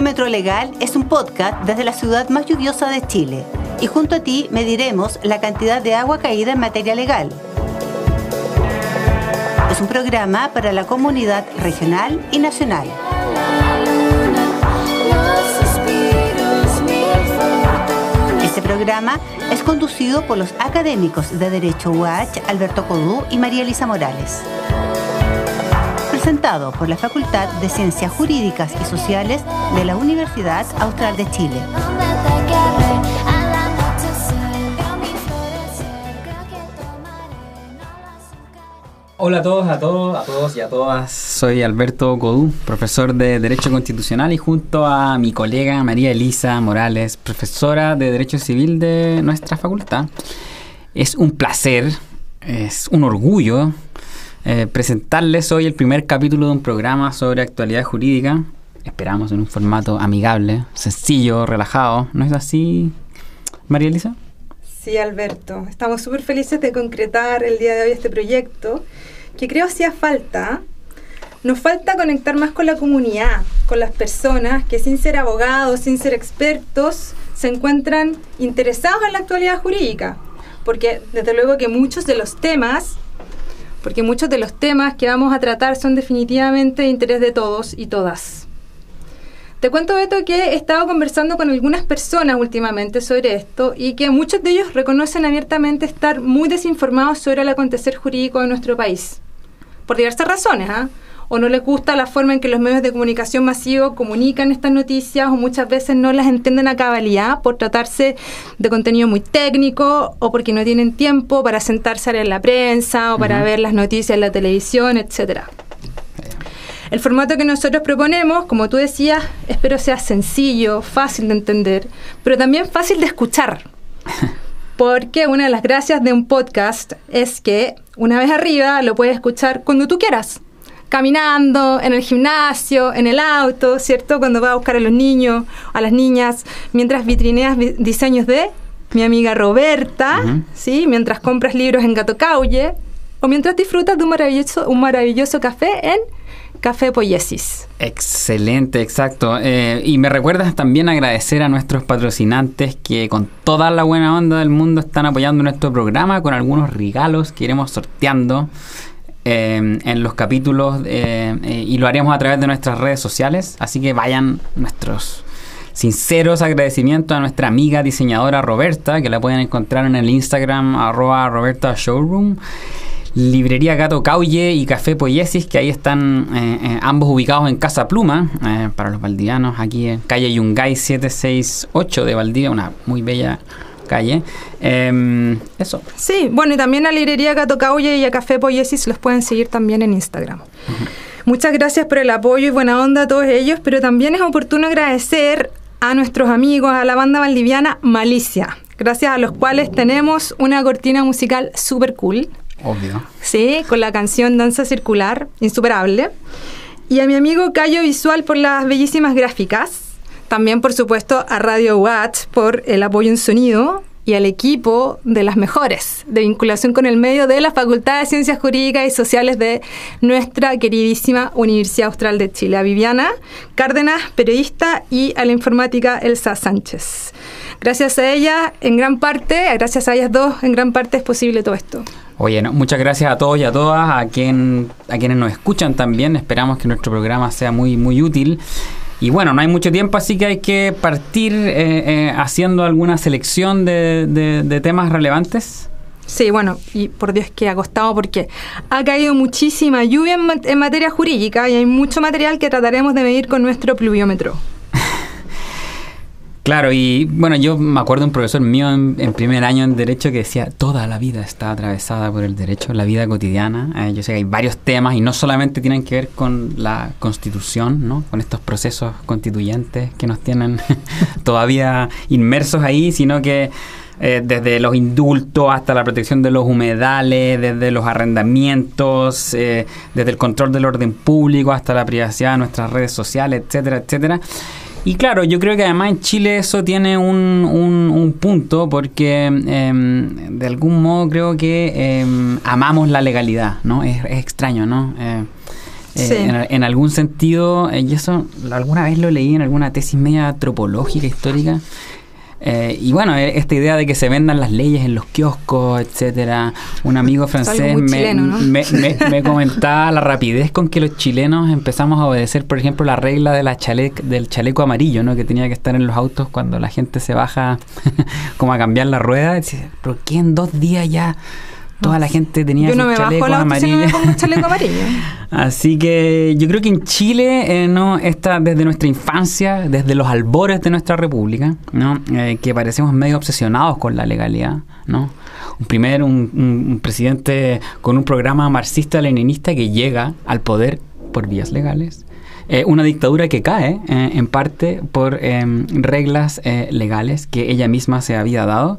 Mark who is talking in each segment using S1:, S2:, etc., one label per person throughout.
S1: Pluviómetro Legal es un podcast desde la ciudad más lluviosa de Chile y junto a ti mediremos la cantidad de agua caída en materia legal. Es un programa para la comunidad regional y nacional. Este programa es conducido por los académicos de Derecho UH Alberto Codú y María Elisa Morales presentado por la Facultad de Ciencias Jurídicas y Sociales de la Universidad Austral de Chile.
S2: Hola a todos, a todos, a todos y a todas. Soy Alberto Codú, profesor de Derecho Constitucional y junto a mi colega María Elisa Morales, profesora de Derecho Civil de nuestra facultad. Es un placer, es un orgullo eh, presentarles hoy el primer capítulo de un programa sobre actualidad jurídica. Esperamos en un formato amigable, sencillo, relajado. ¿No es así, María Elisa?
S3: Sí, Alberto. Estamos súper felices de concretar el día de hoy este proyecto que creo hacía falta. Nos falta conectar más con la comunidad, con las personas que sin ser abogados, sin ser expertos, se encuentran interesados en la actualidad jurídica. Porque desde luego que muchos de los temas porque muchos de los temas que vamos a tratar son definitivamente de interés de todos y todas. Te cuento, Beto, que he estado conversando con algunas personas últimamente sobre esto y que muchos de ellos reconocen abiertamente estar muy desinformados sobre el acontecer jurídico de nuestro país. Por diversas razones, ¿ah? O no les gusta la forma en que los medios de comunicación masivos comunican estas noticias o muchas veces no las entienden a cabalidad por tratarse de contenido muy técnico o porque no tienen tiempo para sentarse a leer la prensa o para ver las noticias en la televisión, etcétera. El formato que nosotros proponemos, como tú decías, espero sea sencillo, fácil de entender, pero también fácil de escuchar. Porque una de las gracias de un podcast es que una vez arriba lo puedes escuchar cuando tú quieras caminando, en el gimnasio, en el auto, ¿cierto? Cuando vas a buscar a los niños, a las niñas, mientras vitrineas diseños de mi amiga Roberta, ¿sí? Mientras compras libros en Gato Caulle, o mientras disfrutas de un maravilloso, un maravilloso café en Café Poiesis.
S2: Excelente, exacto. Eh, y me recuerdas también agradecer a nuestros patrocinantes que con toda la buena onda del mundo están apoyando nuestro programa con algunos regalos que iremos sorteando Em, en los capítulos eh, eh, y lo haremos a través de nuestras redes sociales. Así que vayan nuestros sinceros agradecimientos a nuestra amiga diseñadora Roberta, que la pueden encontrar en el Instagram arroba Roberta Showroom. Librería Gato Caulle y Café Poiesis, que ahí están eh, ambos ubicados en Casa Pluma, para los valdianos, aquí en calle Yungay 768 de Valdivia, una muy bella calle. Em, eso.
S3: Sí, bueno, y también a Librería Gato Caulle y a Café Poiesis los pueden seguir también en Instagram. Muchas gracias por el apoyo y buena onda a todos ellos, pero también es oportuno agradecer a nuestros amigos, a la banda valdiviana Malicia, gracias a los cuales tenemos una cortina musical súper cool.
S2: Obvio.
S3: Sí, con la canción Danza Circular, insuperable. Y a mi amigo Cayo Visual por las bellísimas gráficas. También, por supuesto, a Radio Watch por el apoyo en sonido y al equipo de las mejores de vinculación con el medio de la Facultad de Ciencias Jurídicas y Sociales de nuestra queridísima Universidad Austral de Chile. A Viviana Cárdenas, periodista, y a la informática Elsa Sánchez. Gracias a ella, en gran parte, gracias a ellas dos, en gran parte es posible todo esto.
S2: Oye, muchas gracias a todos y a todas, a, quien, a quienes nos escuchan también. Esperamos que nuestro programa sea muy, muy útil. Y bueno, no hay mucho tiempo, así que hay que partir eh, eh, haciendo alguna selección de, temas relevantes.
S3: Sí, bueno, y por Dios que ha costado porque ha caído muchísima lluvia en, en materia jurídica y hay mucho material que trataremos de medir con nuestro pluviómetro.
S2: Claro, y bueno, yo me acuerdo de un profesor mío en, primer año en Derecho que decía, toda la vida está atravesada por el derecho, la vida cotidiana. Eh, yo sé que hay varios temas y no solamente tienen que ver con la constitución, ¿no? con estos procesos constituyentes que nos tienen todavía inmersos ahí, sino que eh, desde los indultos hasta la protección de los humedales, desde los arrendamientos, eh, desde el control del orden público hasta la privacidad de nuestras redes sociales, etcétera, etcétera. Y claro, yo creo que además en Chile eso tiene un, un, punto porque em, de algún modo creo que em, amamos la legalidad, ¿no? Es, extraño, ¿no? Eh, en, en, algún sentido, y eso alguna vez lo leí en alguna tesis media antropológica, histórica, eh, y bueno, e, esta idea de que se vendan las leyes en los kioscos, etcétera. Un amigo francés me, comentaba la rapidez con que los chilenos empezamos a obedecer, por ejemplo, la regla de la del chaleco amarillo, ¿no? Que tenía que estar en los autos cuando la gente se baja como a cambiar la rueda. Pero ¿qué en dos días ya? Toda la gente tenía
S3: yo no me chaleco amarillo. chaleco amarillo.
S2: Así que yo creo que en Chile, eh, no está desde nuestra infancia, desde los albores de nuestra república, ¿no? Eh, que parecemos medio obsesionados con la legalidad, ¿no? Un primer, un, presidente con un programa marxista-leninista que llega al poder por vías legales. Eh, una dictadura que cae en parte por em, reglas legales que ella misma se había dado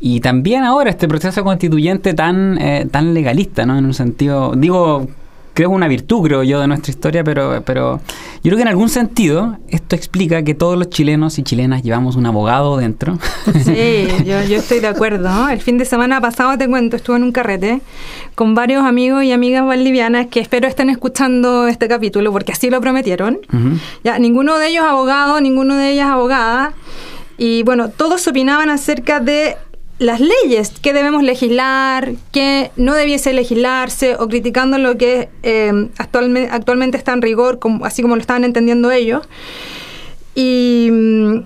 S2: y también ahora este proceso constituyente tan, eh, tan legalista, ¿no? En un sentido, digo, creo una virtud, creo yo, de nuestra historia, pero, pero yo creo que en algún sentido esto explica que todos los chilenos y chilenas llevamos un abogado dentro.
S3: Sí, yo, yo estoy de acuerdo. El fin de semana pasado, te cuento, estuve en un carrete con varios amigos y amigas valdivianas que espero estén escuchando este capítulo porque así lo prometieron. Ya, ninguno de ellos abogado, ninguno de ellas abogada. Y bueno, todos opinaban acerca de las leyes, que debemos legislar, que no debiese legislarse, o criticando lo que eh, actualmente, actualmente está en rigor, como, así como lo estaban entendiendo ellos. Y mm,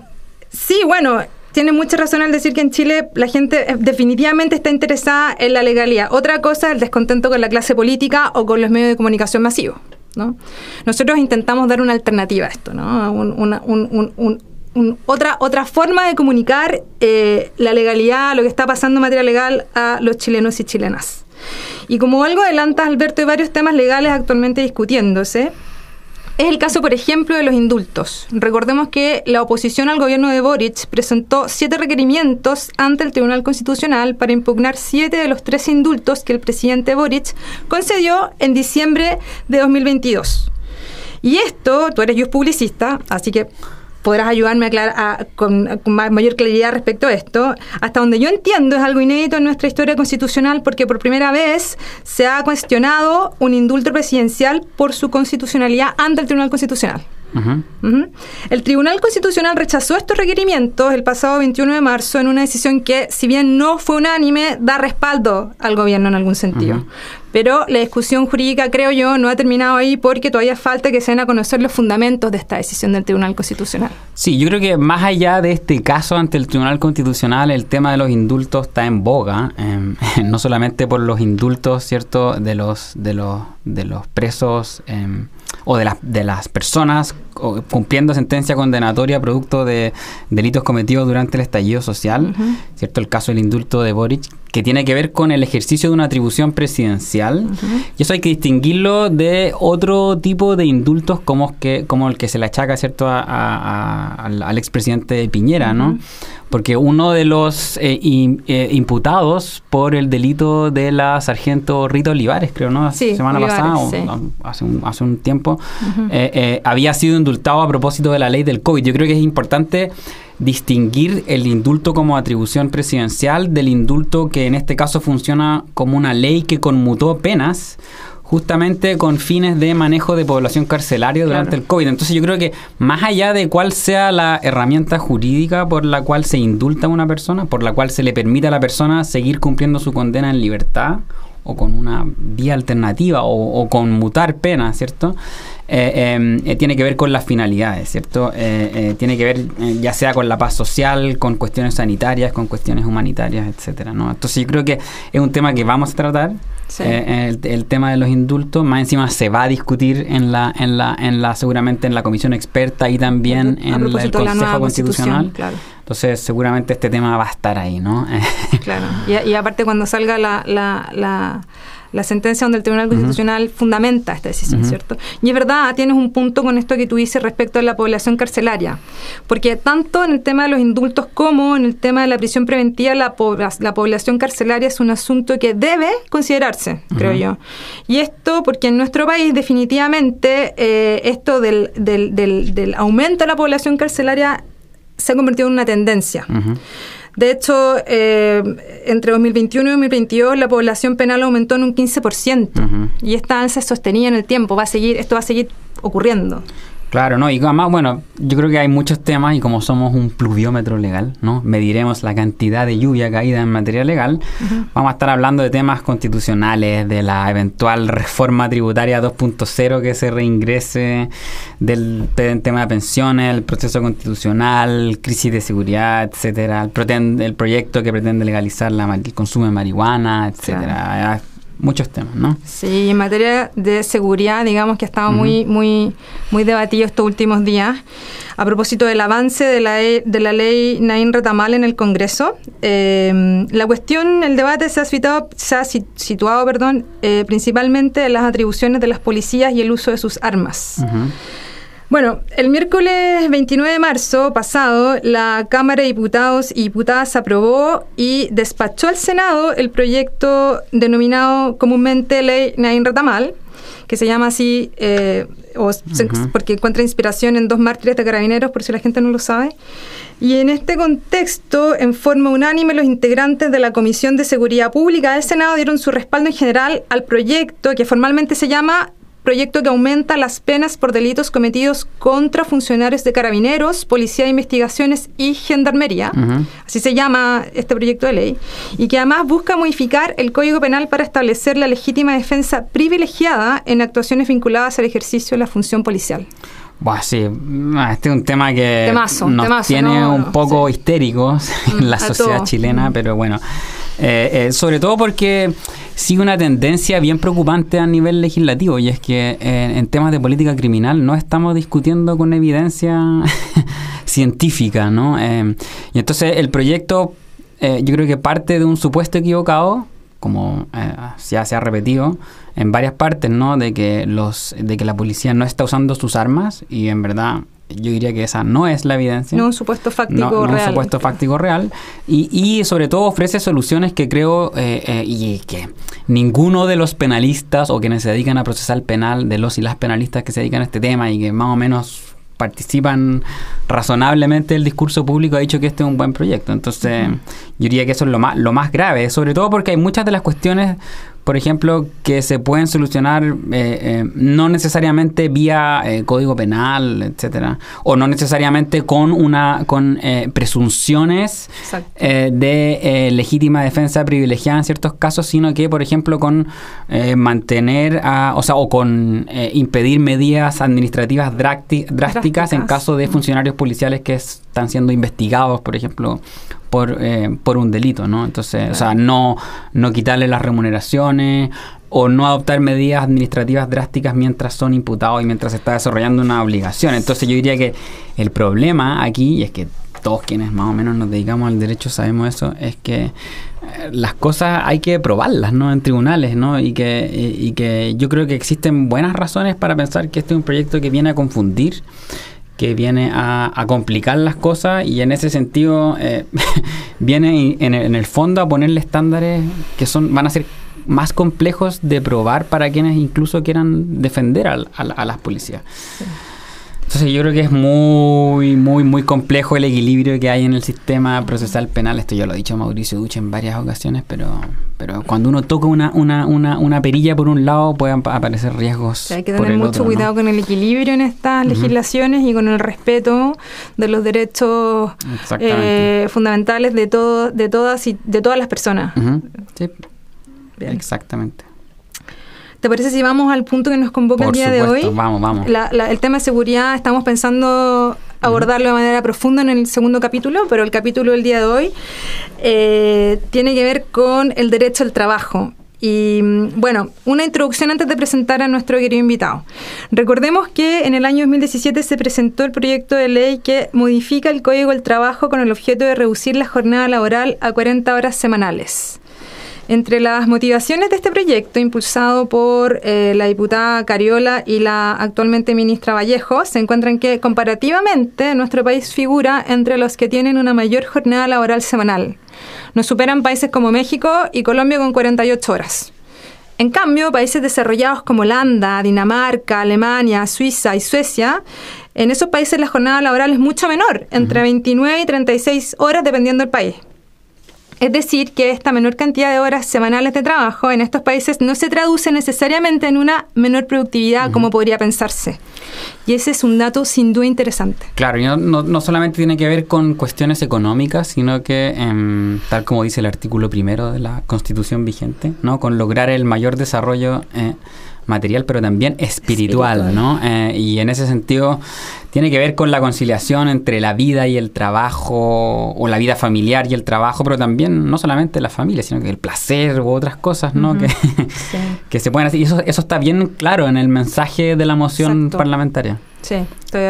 S3: sí, bueno, tiene mucha razón al decir que en Chile la gente eh, definitivamente está interesada en la legalidad. Otra cosa es el descontento con la clase política o con los medios de comunicación masivos. ¿no? Nosotros intentamos dar una alternativa a esto, ¿no? un, un, otra, otra forma de comunicar eh, la legalidad, lo que está pasando en materia legal a los chilenos y chilenas. Y como algo adelanta, Alberto, hay varios temas legales actualmente discutiéndose. Es el caso, por ejemplo, de los indultos. Recordemos que la oposición al gobierno de Boric presentó siete requerimientos ante el Tribunal Constitucional para impugnar siete de los tres indultos que el presidente Boric concedió en diciembre de 2022. Y esto, tú eres yo publicista, así que podrás ayudarme a aclarar, con, mayor claridad respecto a esto. Hasta donde yo entiendo, es algo inédito en nuestra historia constitucional porque por primera vez se ha cuestionado un indulto presidencial por su constitucionalidad ante el Tribunal Constitucional. El Tribunal Constitucional rechazó estos requerimientos el pasado 21 de marzo en una decisión que, si bien no fue unánime, da respaldo al gobierno en algún sentido. Pero la discusión jurídica, creo yo, no ha terminado ahí porque todavía falta que se den a conocer los fundamentos de esta decisión del Tribunal Constitucional.
S2: Sí, yo creo que más allá de este caso ante el Tribunal Constitucional, el tema de los indultos está en boga, em, no solamente por los indultos, ¿cierto?, de los, de los, de los presos em, o de, las de las personas cumpliendo sentencia condenatoria producto de delitos cometidos durante el estallido social, ¿cierto? El caso del indulto de Boric, que tiene que ver con el ejercicio de una atribución presidencial. Y eso hay que distinguirlo de otro tipo de indultos como, que, como el que se le achaca, ¿cierto?, al, expresidente Piñera, ¿no? Porque uno de los eh, eh, imputados por el delito de la sargento Rita Olivares, creo, ¿no?
S3: Sí,
S2: semana pasada, o, hace, un, hace un tiempo, eh, había sido indultado a propósito de la ley del COVID. Yo creo que es importante distinguir el indulto como atribución presidencial del indulto que en este caso funciona como una ley que conmutó penas justamente con fines de manejo de población carcelaria durante el COVID. Entonces yo creo que más allá de cuál sea la herramienta jurídica por la cual se indulta a una persona, por la cual se le permite a la persona seguir cumpliendo su condena en libertad o con una vía alternativa o, o con mutar pena, ¿cierto? Eh, em, eh, tiene que ver con las finalidades, ¿cierto? Eh, tiene que ver ya sea con la paz social, con cuestiones sanitarias, con cuestiones humanitarias, etcétera, ¿no? Entonces yo creo que es un tema que vamos a tratar. El, tema de los indultos, más encima se va a discutir en la, en la, en la, seguramente en la comisión experta y también en el Consejo Constitucional. Entonces, seguramente este tema va a estar ahí, ¿no?
S3: claro. Y, aparte, cuando salga la, la la sentencia donde el Tribunal Constitucional fundamenta esta decisión, ¿cierto? Y es verdad, tienes un punto con esto que tú dices respecto a la población carcelaria, porque tanto en el tema de los indultos como en el tema de la prisión preventiva, la, la población carcelaria es un asunto que debe considerarse, creo yo. Y esto porque en nuestro país definitivamente eh, esto del, del, del, aumento de la población carcelaria se ha convertido en una tendencia De hecho, eh, entre 2021 y 2022 la población penal aumentó en un 15% y esta alza se sostenía en el tiempo. Va a seguir, esto va a seguir ocurriendo.
S2: Claro, ¿no? Y además, bueno, yo creo que hay muchos temas y como somos un pluviómetro legal, ¿no? Mediremos la cantidad de lluvia caída en materia legal. Vamos a estar hablando de temas constitucionales, de la eventual reforma tributaria 2.0 que se reingrese, del, tema de pensiones, el proceso constitucional, crisis de seguridad, etcétera, el, el proyecto que pretende legalizar la, el consumo de marihuana, etcétera muchos temas, ¿no?
S3: Sí, en materia de seguridad, digamos que ha estado muy, muy, muy debatido estos últimos días. A propósito del avance de la, de la ley Nain Retamal en el Congreso, eh, la cuestión, el debate se ha, situado, se ha situado perdón, eh, principalmente en las atribuciones de las policías y el uso de sus armas. Bueno, el miércoles 29 de marzo pasado, la Cámara de Diputados y Diputadas aprobó y despachó al Senado el proyecto denominado comúnmente Ley Nain Ratamal, que se llama así, eh, porque encuentra inspiración en dos mártires de carabineros, por si la gente no lo sabe. Y en este contexto, en forma unánime, los integrantes de la Comisión de Seguridad Pública del Senado dieron su respaldo en general al proyecto que formalmente se llama proyecto que aumenta las penas por delitos cometidos contra funcionarios de carabineros, policía de investigaciones y gendarmería, así se llama este proyecto de ley, y que además busca modificar el Código Penal para establecer la legítima defensa privilegiada en actuaciones vinculadas al ejercicio de la función policial.
S2: Bueno, sí, ah, este es un tema que nos tiene un poco histéricos en la sociedad chilena, pero bueno, eh, eh, sobre todo porque sigue una tendencia bien preocupante a nivel legislativo y es que eh, en temas de política criminal no estamos discutiendo con evidencia científica, ¿no? y entonces el proyecto yo creo que parte de un supuesto equivocado, como ya se ha repetido en varias partes, ¿no? De que los, de que la policía no está usando sus armas y en verdad yo diría que esa no es la evidencia.
S3: No un supuesto fáctico real.
S2: un supuesto fáctico real. Y, y, sobre todo ofrece soluciones que creo eh, eh, y que ninguno de los penalistas o quienes se dedican a procesar penal, de los y las penalistas que se dedican a este tema y que más o menos participan razonablemente el discurso público ha dicho que este es un buen proyecto. Entonces, yo diría que eso es lo más, lo más grave, sobre todo porque hay muchas de las cuestiones por ejemplo, que se pueden solucionar eh, eh, no necesariamente vía eh, código penal, etcétera, o no necesariamente con una con presunciones de legítima defensa privilegiada en ciertos casos, sino que, por ejemplo, con mantener, o sea, o con impedir medidas administrativas drásticas en caso de funcionarios policiales que están siendo investigados, por ejemplo, por, eh, por un delito, ¿no? Entonces, o sea, no, no quitarle las remuneraciones o no adoptar medidas administrativas drásticas mientras son imputados y mientras se está desarrollando una obligación. Entonces yo diría que el problema aquí, y es que todos quienes más o menos nos dedicamos al derecho sabemos eso, es que eh, las cosas hay que probarlas, ¿no? En tribunales, ¿no? Y que, y que yo creo que existen buenas razones para pensar que este es un proyecto que viene a confundir que viene a, complicar las cosas y en ese sentido eh, viene en el, fondo a ponerle estándares que son van a ser más complejos de probar para quienes incluso quieran defender a, las policías. Entonces yo creo que es muy, muy, muy complejo el equilibrio que hay en el sistema procesal penal. Esto ya lo ha dicho Mauricio Duche en varias ocasiones, pero, pero cuando uno toca una, una, una, una perilla por un lado pueden aparecer riesgos.
S3: hay que tener mucho cuidado con el equilibrio en estas legislaciones y con el respeto de los derechos eh, fundamentales de, todo, de, todas y, de todas las personas.
S2: Sí. Exactamente.
S3: ¿Te parece si vamos al punto que nos convoca el día de hoy?
S2: Vamos, vamos.
S3: el tema de seguridad estamos pensando abordarlo de manera profunda en el segundo capítulo, pero el capítulo del día de hoy eh, tiene que ver con el derecho al trabajo. Y mm, bueno, una introducción antes de presentar a nuestro querido invitado. Recordemos que en el año 2017 se presentó el proyecto de ley que modifica el Código del Trabajo con el objeto de reducir la jornada laboral a 40 horas semanales. Entre las motivaciones de este proyecto, impulsado por eh, la diputada Cariola y la actualmente ministra Vallejo, se encuentran que comparativamente nuestro país figura entre los que tienen una mayor jornada laboral semanal. Nos superan países como México y Colombia con 48 horas. En cambio, países desarrollados como Holanda, Dinamarca, Alemania, Suiza y Suecia, en esos países la jornada laboral es mucho menor, entre 29 y 36 horas dependiendo del país. Es decir, que esta menor cantidad de horas semanales de trabajo en estos países no se traduce necesariamente en una menor productividad como podría pensarse. Y ese es un dato sin duda interesante.
S2: Claro, y no, no, solamente tiene que ver con cuestiones económicas, sino que, em, tal como dice el artículo primero de la Constitución vigente, ¿no? con lograr el mayor desarrollo eh, material, pero también espiritual, ¿no? Eh, y en ese sentido tiene que ver con la conciliación entre la vida y el trabajo, o la vida familiar y el trabajo, pero también no solamente la familia, sino que el placer u otras cosas, ¿no? que, que, se pueden hacer. Y eso, eso está bien claro en el mensaje de la moción parlamentaria.
S3: Sí,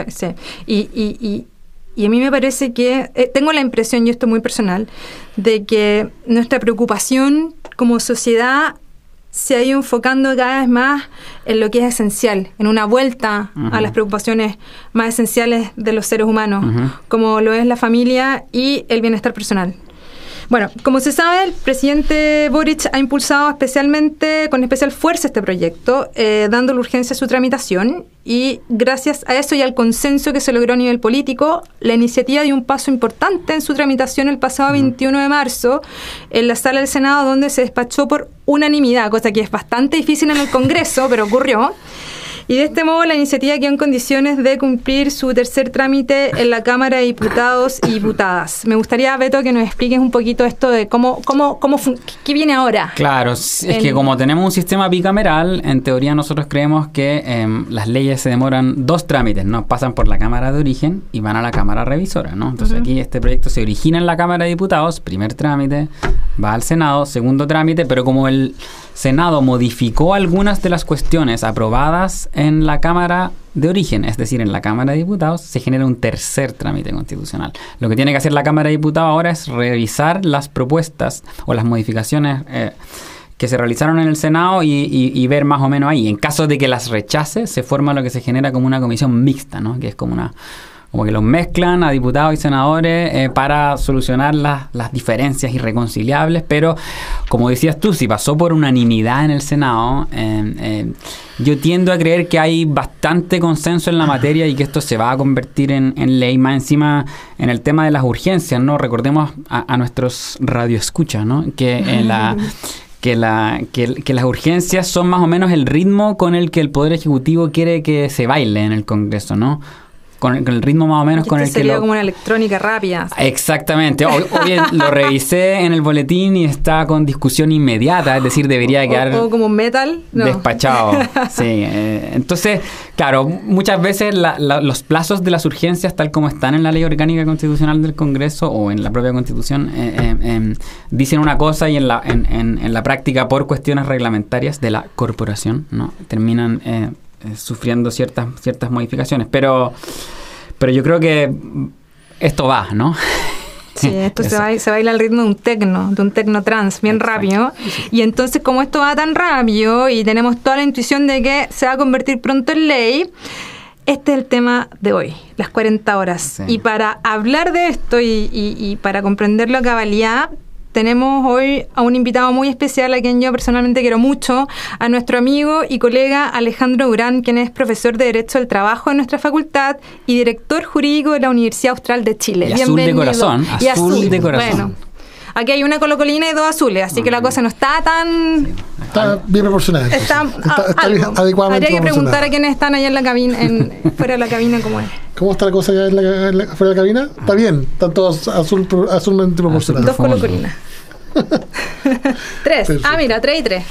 S3: sí. Y, y, y, y a mí me parece que, eh, tengo la impresión, y esto es muy personal, de que nuestra preocupación como sociedad se ha ido enfocando cada vez más en lo que es esencial, en una vuelta a las preocupaciones más esenciales de los seres humanos, como lo es la familia y el bienestar personal. Bueno, como se sabe, el presidente Boric ha impulsado especialmente, con especial fuerza este proyecto, eh, dándole urgencia a su tramitación y gracias a eso y al consenso que se logró a nivel político, la iniciativa dio un paso importante en su tramitación el pasado 21 de marzo en la sala del Senado donde se despachó por unanimidad, cosa que es bastante difícil en el Congreso, pero ocurrió. Y de este modo la iniciativa quedó en condiciones de cumplir su tercer trámite en la Cámara de Diputados y Diputadas. Me gustaría, Beto, que nos expliques un poquito esto de cómo, cómo, cómo qué viene ahora.
S2: Claro, es que como tenemos un sistema bicameral, en teoría nosotros creemos que em, las leyes se demoran dos trámites, ¿no? Pasan por la Cámara de origen y van a la Cámara revisora, ¿no? Entonces aquí este proyecto se origina en la Cámara de Diputados, primer trámite, va al Senado, segundo trámite, pero como el Senado modificó algunas de las cuestiones aprobadas en la Cámara de origen, es decir, en la Cámara de Diputados, se genera un tercer trámite constitucional. Lo que tiene que hacer la Cámara de Diputados ahora es revisar las propuestas o las modificaciones eh, que se realizaron en el Senado y, ver más o menos ahí. En caso de que las rechace, se forma lo que se genera como una comisión mixta, ¿no? que es como una como que los mezclan a diputados y senadores eh, para solucionar las, las diferencias irreconciliables, pero como decías tú, si pasó por unanimidad en el Senado, eh, eh, yo tiendo a creer que hay bastante consenso en la materia y que esto se va a convertir en, ley, más encima en el tema de las urgencias, ¿no? Recordemos a, nuestros radioescuchas, ¿no? Que la que, la, que, las urgencias son más o menos el ritmo con el que el Poder Ejecutivo quiere que se baile en el Congreso, ¿no? Con, el ritmo más o menos con el
S3: que
S2: lo...
S3: como una electrónica rápida.
S2: Exactamente. Hoy, lo revisé en el boletín y está con discusión inmediata, es decir, debería quedar...
S3: O, como metal.
S2: Despachado. sí. Eh, entonces, claro, muchas veces los plazos de las urgencias, tal como están en la Ley Orgánica Constitucional del Congreso o en la propia Constitución, eh, eh, em, dicen una cosa y en la, en, en, la práctica, por cuestiones reglamentarias de la corporación, ¿no? terminan eh, sufriendo ciertas, ciertas modificaciones. Pero, pero yo creo que esto va, ¿no?
S3: Sí, esto se, va, se baila al ritmo de un tecno, de un tecno trans, bien rápido. Y entonces, como esto va tan rápido y tenemos toda la intuición de que se va a convertir pronto en ley, este es el tema de hoy, las 40 horas. Y para hablar de esto y, y, y para comprenderlo a cabalidad, tenemos hoy a un invitado muy especial a quien yo personalmente quiero mucho, a nuestro amigo y colega Alejandro Durán, quien es profesor de Derecho del Trabajo en nuestra facultad y director jurídico de la Universidad Austral de Chile.
S2: Y azul de corazón. Y azul, de corazón. Bueno,
S3: aquí hay una colocolina y dos azules, así que la cosa no está tan...
S4: Está bien proporcionada.
S3: Está, está, adecuadamente Habría que preguntar a quienes están allá en la cabina, en, fuera de la cabina, cómo es.
S4: ¿Cómo está la cosa allá en la, fuera de la cabina? Está bien, están todos azul, azulmente proporcionados.
S3: Dos colocolinas. tres. Ah, mira, tres y tres.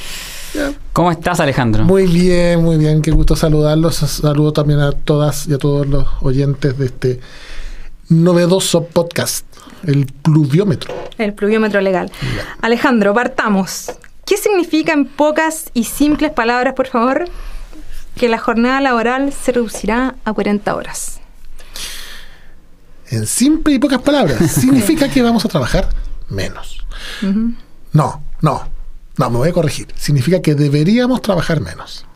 S2: ¿Cómo estás, Alejandro?
S4: Muy bien, muy bien. Qué gusto saludarlos. Saludo también a todas y a todos los oyentes de este novedoso podcast, el pluviómetro.
S3: El pluviómetro legal. Alejandro, partamos. ¿Qué significa en pocas y simples palabras, por favor, que la jornada laboral se reducirá a 40 horas?
S4: En simple y pocas palabras, significa que vamos a trabajar menos. No, no, no, me voy a corregir. Significa que deberíamos trabajar menos.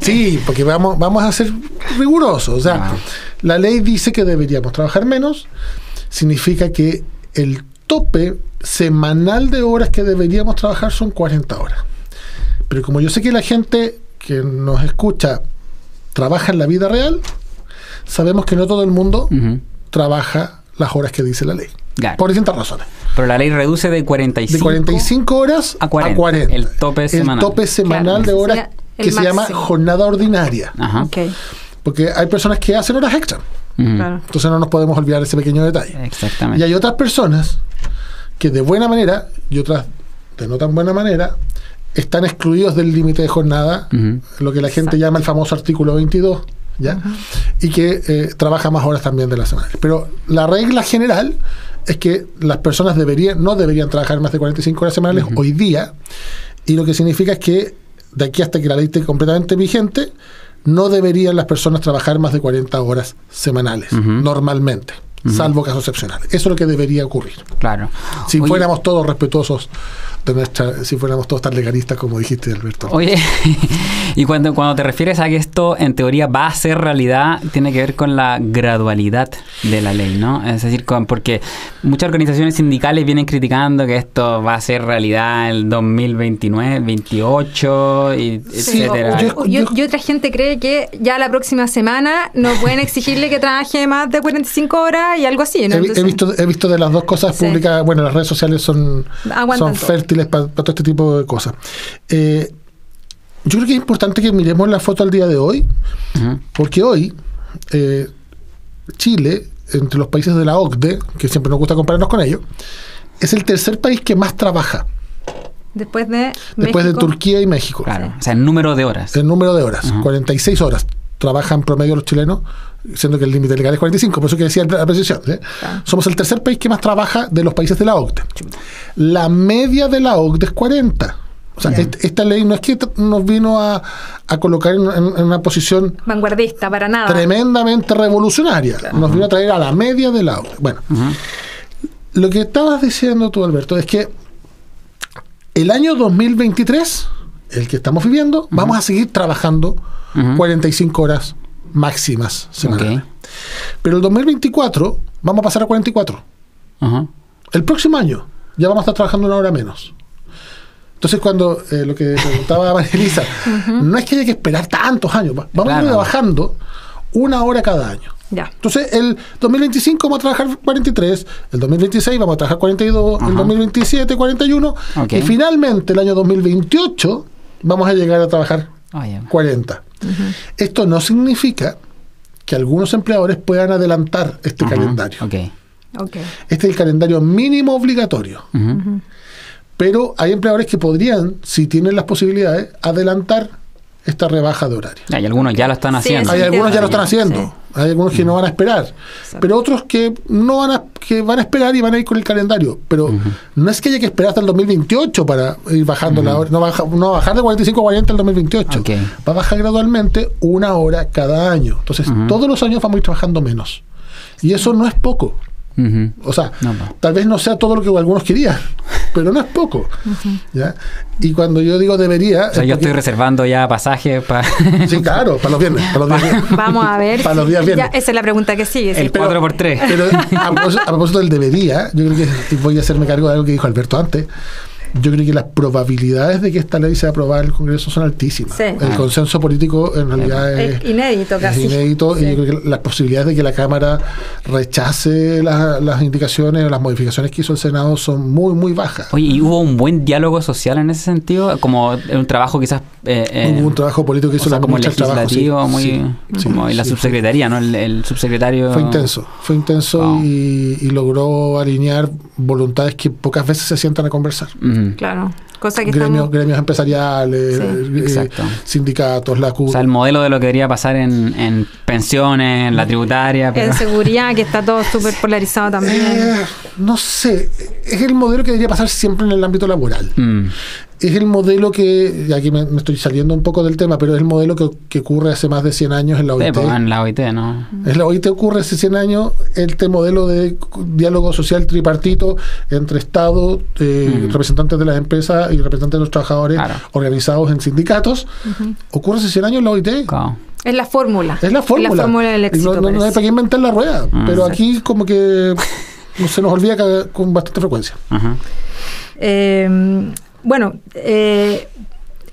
S4: Sí, porque vamos, vamos a ser rigurosos. O sea, la ley dice que deberíamos trabajar menos. Significa que el tope semanal de horas que deberíamos trabajar son 40 horas. Pero como yo sé que la gente que nos escucha trabaja en la vida real, sabemos que no todo el mundo trabaja las horas que dice la ley. Por distintas razones.
S2: Pero la ley reduce de 45,
S4: de 45 horas
S2: a 40, el tope semanal.
S4: El tope semanal
S3: Claro,
S4: de horas que se llama jornada ordinaria.
S2: Ajá.
S3: Ok,
S4: Porque hay personas que hacen horas extra.
S3: Claro.
S4: Entonces no nos podemos olvidar ese pequeño detalle.
S2: Exactamente.
S4: Y hay otras personas que de buena manera y otras de no tan buena manera están excluidos del límite de jornada, lo que la gente llama el famoso artículo 22, ¿ya? Y que eh, trabaja más horas también de la semana. Pero la regla general es que las personas deberían no deberían trabajar más de 45 horas semanales hoy día, y lo que significa es que de aquí hasta que la ley esté completamente vigente, no deberían las personas trabajar más de 40 horas semanales, normalmente, salvo casos excepcionales. Eso es lo que debería ocurrir.
S2: Claro.
S4: Si
S2: Oye,
S4: fuéramos todos respetuosos de nuestra, si fuéramos todos tan legalistas como dijiste, Alberto.
S2: Oye, y cuando, cuando te refieres a que esto en teoría va a ser realidad, tiene que ver con la gradualidad de la ley, ¿no? Es decir, con, porque muchas organizaciones sindicales vienen criticando que esto va a ser realidad el 2029, 28, y
S3: Sí,
S2: etcétera.
S4: Yo-
S3: o- y, y otra gente cree que ya la próxima semana no pueden exigirle que trabaje más de 45 horas y algo así, ¿no?
S4: He, vi- he
S3: Entonces,
S4: visto, he visto de las dos cosas
S3: Sí.
S4: públicas, bueno, las redes sociales son, son fértiles para todo este tipo de cosas. Eh, yo creo que es importante que miremos la foto al día de hoy, porque hoy eh, Chile, entre los países de la OCDE, que siempre nos gusta compararnos con ellos, es el tercer país que más trabaja,
S3: Después de
S4: después de Turquía y México.
S2: Claro, o sea, el número de horas.
S4: El número de horas,
S2: Ajá.
S4: 46 horas trabajan promedio los chilenos, siendo que el límite legal es 45, por eso que decía la precisión. ¿eh?
S3: Claro.
S4: Somos el tercer país que más trabaja de los países de la OCDE. La media de la OCDE es 40. O sea, est- esta ley no es que nos vino a, a colocar en, en- en una posición
S3: vanguardista, para nada.
S4: tremendamente revolucionaria. Nos vino a traer a la media de la OCDE. Bueno, lo que estabas diciendo tú, Alberto, es que el año 2023, el que estamos viviendo, vamos a seguir trabajando
S2: Ujú.
S4: 45 horas máximas semanales. Pero el 2024 vamos a pasar a 44.
S2: Ajá.
S4: El próximo año ya vamos a estar trabajando una hora menos. Entonces, cuando eh, lo que preguntaba María Elisa, no es que haya que esperar tantos años, va- vamos a ir
S2: Claro.
S4: bajando una hora cada año.
S3: Ya.
S4: Entonces, el 2025 vamos a trabajar 43, el 2026 vamos a trabajar 42, el
S2: Ajá.
S4: 2027 41,
S2: Ok.
S4: y finalmente el año 2028 vamos a llegar a trabajar
S2: Oye,
S4: 40. Esto no significa que algunos empleadores puedan adelantar este calendario. Este es el calendario mínimo obligatorio. Pero hay empleadores que podrían, si tienen las posibilidades, adelantar esta rebaja de horario.
S2: Ya, y algunos ya lo están haciendo.
S3: Sí,
S4: Hay algunos ya lo están
S3: sí.
S4: haciendo. Hay algunos que no van a esperar. Pero otros que no van a, que van a esperar y van a ir con el calendario. Pero no es que haya que esperar hasta el 2028 para ir bajando la hora. No, baja, no va a bajar de 45 a 40 el 2028.
S2: Ok.
S4: Va a bajar gradualmente una hora cada año. Entonces, todos los años vamos a ir trabajando menos. Y eso no es poco. O sea,
S2: No, no.
S4: tal vez no sea todo lo que algunos querían, pero no es poco. ¿ya? Y cuando yo digo debería.
S2: O sea,
S4: es
S2: yo
S4: porque-
S2: estoy reservando ya pasajes para
S4: Sí, claro, para los viernes. Para los viernes.
S3: Vamos a ver.
S4: Para los días
S3: Ya,
S4: viernes.
S3: esa es la pregunta que sigue. sí.
S2: el 4x3.
S4: Pero a propósito, a propósito del debería, yo creo que voy a hacerme cargo de algo que dijo Alberto antes. Yo creo que las probabilidades de que esta ley sea aprobada en el Congreso son altísimas.
S3: Sí.
S4: El consenso político en realidad es,
S3: Es inédito
S4: es
S3: casi.
S4: inédito
S3: Sí.
S4: y yo creo que las posibilidades de que la Cámara rechace la- las indicaciones o las modificaciones que hizo el Senado son muy, muy bajas.
S2: Oye, ¿y hubo un buen diálogo social en ese sentido? Como un trabajo quizás... eh, eh,
S4: Hubo un trabajo político que
S2: o
S4: hizo
S2: sea,
S4: la
S2: como
S4: del Trabajo. sí,
S2: legislativo, muy... como y la
S4: sí,
S2: subsecretaría, ¿no? El, el subsecretario...
S4: Fue intenso, fue intenso
S2: Wow.
S4: y, y logró alinear voluntades que pocas veces se sientan a conversar.
S2: Ujú.
S3: Claro. Cosa que
S4: Gremios,
S3: estamos...
S4: gremios empresariales,
S3: Sí,
S4: eh,
S2: exacto.
S4: sindicatos, la CUT.
S2: O sea, el modelo de lo que debería pasar en, en pensiones, en la tributaria, pero...
S3: En seguridad, que está todo súper polarizado también.
S4: Eh, no sé, es el modelo que debería pasar siempre en el ámbito laboral.
S2: Mm,
S4: Es el modelo que, y aquí me, me estoy saliendo un poco del tema, pero es el modelo que, que ocurre hace más de 100 años en la
S2: sí,
S4: OIT.
S2: pues, en la OIT, ¿no?
S4: En la OIT ocurre hace 100 años este modelo de diálogo social tripartito entre Estado, eh,
S2: Mm.
S4: representantes de las empresas y representantes de los trabajadores
S2: Claro.
S4: organizados en sindicatos. Ocurre hace 100 años en la OIT.
S2: Claro.
S3: Es la fórmula.
S4: Es la fórmula.
S3: la fórmula del éxito.
S4: no, no- no hay para qué inventar la rueda.
S2: Mm.
S4: pero aquí como que se nos olvida con bastante frecuencia.
S2: Ajá.
S3: Eh, bueno, eh,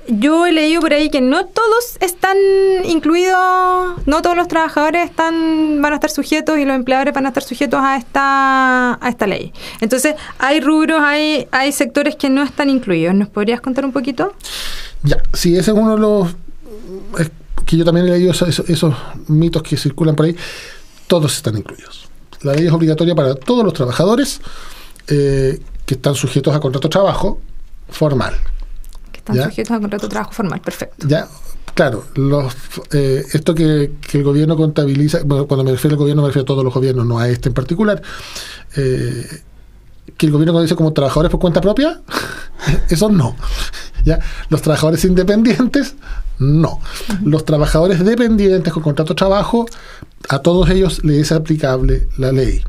S3: yo he leído por ahí que no todos están incluidos, no todos los trabajadores están, van a estar sujetos y los empleadores van a estar sujetos a esta, a esta ley. Entonces, hay rubros, hay, hay sectores que no están incluidos. ¿Nos podrías contar un poquito?
S4: Ya, sí, ese es uno de los que yo también he leído esos, esos- esos mitos que circulan por ahí. Todos están incluidos. La ley es obligatoria para todos los trabajadores eh, que están sujetos a contrato de trabajo formal.
S3: Que están
S4: Ya.
S3: sujetos a contrato de trabajo formal. Perfecto.
S4: Ya, claro, los, eh, esto que, que el gobierno contabiliza, bueno, cuando me refiero al gobierno me refiero a todos los gobiernos, no a este en particular, eh, que el gobierno dice como trabajadores por cuenta propia, eso no. ¿Ya? Los trabajadores independientes, no. Los trabajadores dependientes con contrato de trabajo, a todos ellos les es aplicable la ley.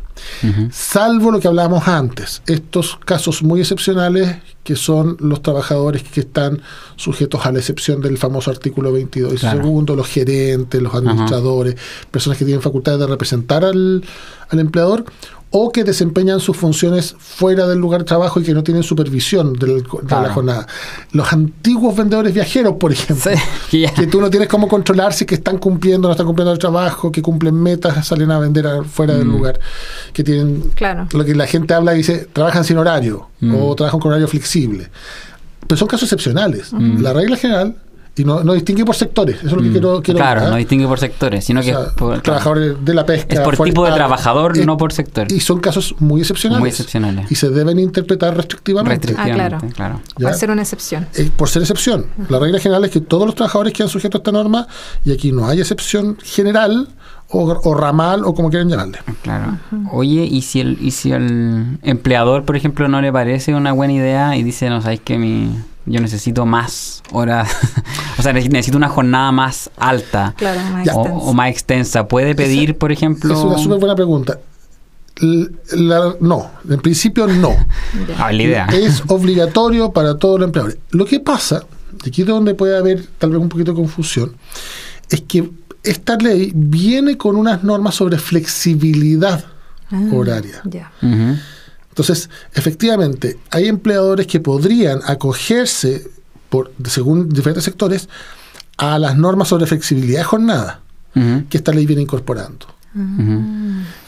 S4: Salvo lo que hablábamos antes, estos casos muy excepcionales que son los trabajadores que están sujetos a la excepción del famoso artículo 22 y
S2: Claro.
S4: segundo, los gerentes, los administradores, personas que tienen facultades de representar al, al empleador o que desempeñan sus funciones fuera del lugar de trabajo y que no tienen supervisión del- de
S2: Claro.
S4: la jornada. Los antiguos vendedores viajeros, por ejemplo,
S2: Sí, que
S4: tú no tienes cómo controlar si que están cumpliendo o no están cumpliendo el trabajo, que cumplen metas, salen a vender fuera del lugar, que tienen
S3: Claro.
S4: lo que la gente habla y dice, trabajan sin horario o trabajan con horario flexible. Pero son casos excepcionales. La regla general, y no, no distingue por sectores, eso es lo que quiero, quiero
S2: claro, no distingue por sectores, sino
S4: O
S2: que
S4: sea,
S2: es por,
S4: trabajadores de la pesca.
S2: Es por tipo de trabajador,
S4: eh,
S2: no por sector.
S4: Y son casos muy excepcionales.
S2: Muy excepcionales.
S4: Y se deben interpretar restrictivamente.
S2: restrictivamente,
S3: Ah, claro.
S2: claro.
S4: ¿Ya?
S3: Va a ser una excepción.
S4: Eh, por ser excepción. La regla general es que todos los trabajadores quedan sujetos a esta norma y aquí no hay excepción general o, o ramal o como quieran llamarle.
S2: Claro. Oye, ¿y si el y si el empleador, por ejemplo, no le parece una buena idea y dice, no, sabes que mi yo necesito más horas, o sea, neces- necesito una jornada más alta
S3: Claro, más
S4: Ya.
S2: o, más extensa, ¿puede pedir, por ejemplo?
S4: Es una súper buena pregunta. La- no, en principio no.
S2: Ah, la idea.
S4: Es obligatorio para todos los empleadores. Lo que pasa, y aquí es donde puede haber tal vez un poquito de confusión, es que esta ley viene con unas normas sobre flexibilidad
S3: Ah,
S4: horaria.
S3: Ya.
S2: Ujú.
S4: Entonces, efectivamente, hay empleadores que podrían acogerse, por, según diferentes sectores, a las normas sobre flexibilidad de jornada que esta ley viene incorporando.
S2: Ujú.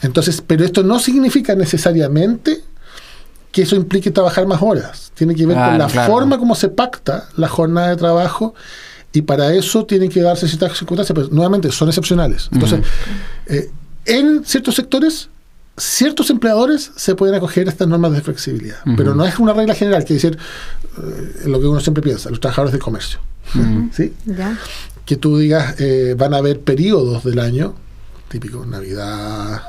S4: Entonces, pero esto no significa necesariamente que eso implique trabajar más horas. Tiene que ver
S2: Claro,
S4: con la
S2: claro.
S4: forma como se pacta la jornada de trabajo y para eso tienen que darse ciertas circunstancias, pero nuevamente son excepcionales. Entonces, eh, en ciertos sectores, ciertos empleadores se pueden acoger a estas normas de flexibilidad, pero no es una regla general, que decir eh, lo que uno siempre piensa, los trabajadores del comercio. ¿Sí?
S3: Ya.
S4: que tú digas, eh, van a haber periodos del año, típico Navidad,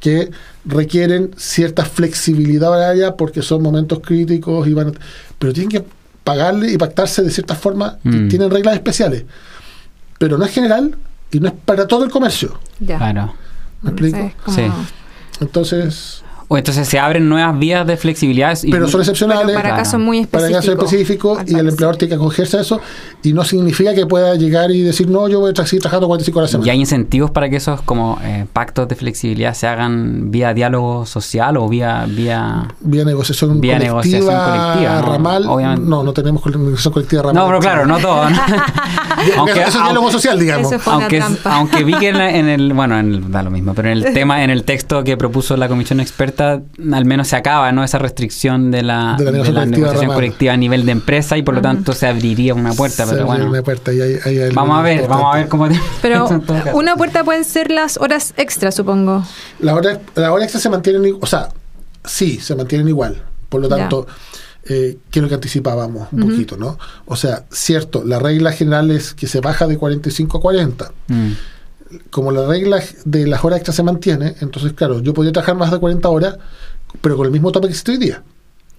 S4: que requieren cierta flexibilidad horaria porque son momentos críticos y van a- pero tienen que pagarle y pactarse de cierta forma, y
S2: Mm.
S4: tienen reglas especiales, pero no es general y no es para todo el comercio.
S3: Ya.
S2: Claro.
S4: ¿Me explico?
S2: Sí.
S4: Entonces,
S2: O entonces se abren nuevas vías de flexibilidad. y-
S4: pero son excepcionales.
S3: Pero para
S2: Claro.
S3: casos muy
S4: para
S3: específicos.
S4: casos específicos y el empleador tiene que acogerse a eso y no significa que pueda llegar y decir no yo voy a tra- seguir trabajando 45 horas a la
S2: ¿Y
S4: semana
S2: hay incentivos para que esos como eh, pactos de flexibilidad se hagan vía diálogo social o vía vía
S4: vía negociación
S2: Vía
S4: colectiva,
S2: negociación colectiva, ¿no?
S4: ramal
S2: Obviamente.
S4: no no tenemos negociación colectiva ramal
S2: No, pero claro, no todo. ¿no?
S4: aunque eso es diálogo social digamos
S3: Eso fue una
S2: aunque, aunque vi que en, la- en el bueno en el- da lo mismo pero en el tema en el texto que propuso la comisión experta al menos se acaba no esa restricción de la,
S4: De la negociación colectiva
S2: negociación
S4: ramal.
S2: colectiva a nivel de empresa y por lo tanto se abriría una puerta
S4: Se
S2: pero bueno.
S4: una puerta y hay- hay algo
S2: vamos a ver
S4: importante.
S2: vamos a ver cómo te-
S3: Pero una puerta pueden ser las horas extras, supongo.
S4: la hora la hora extra se mantienen o sea sí se mantienen igual. Por lo tanto eh, que es lo que anticipábamos un poquito no o sea cierto la regla general es que se baja de 45 a 40
S2: Mm,
S4: como la regla de las horas extras se mantiene entonces claro yo podría trabajar más de 40 horas pero con el mismo tope que existe hoy día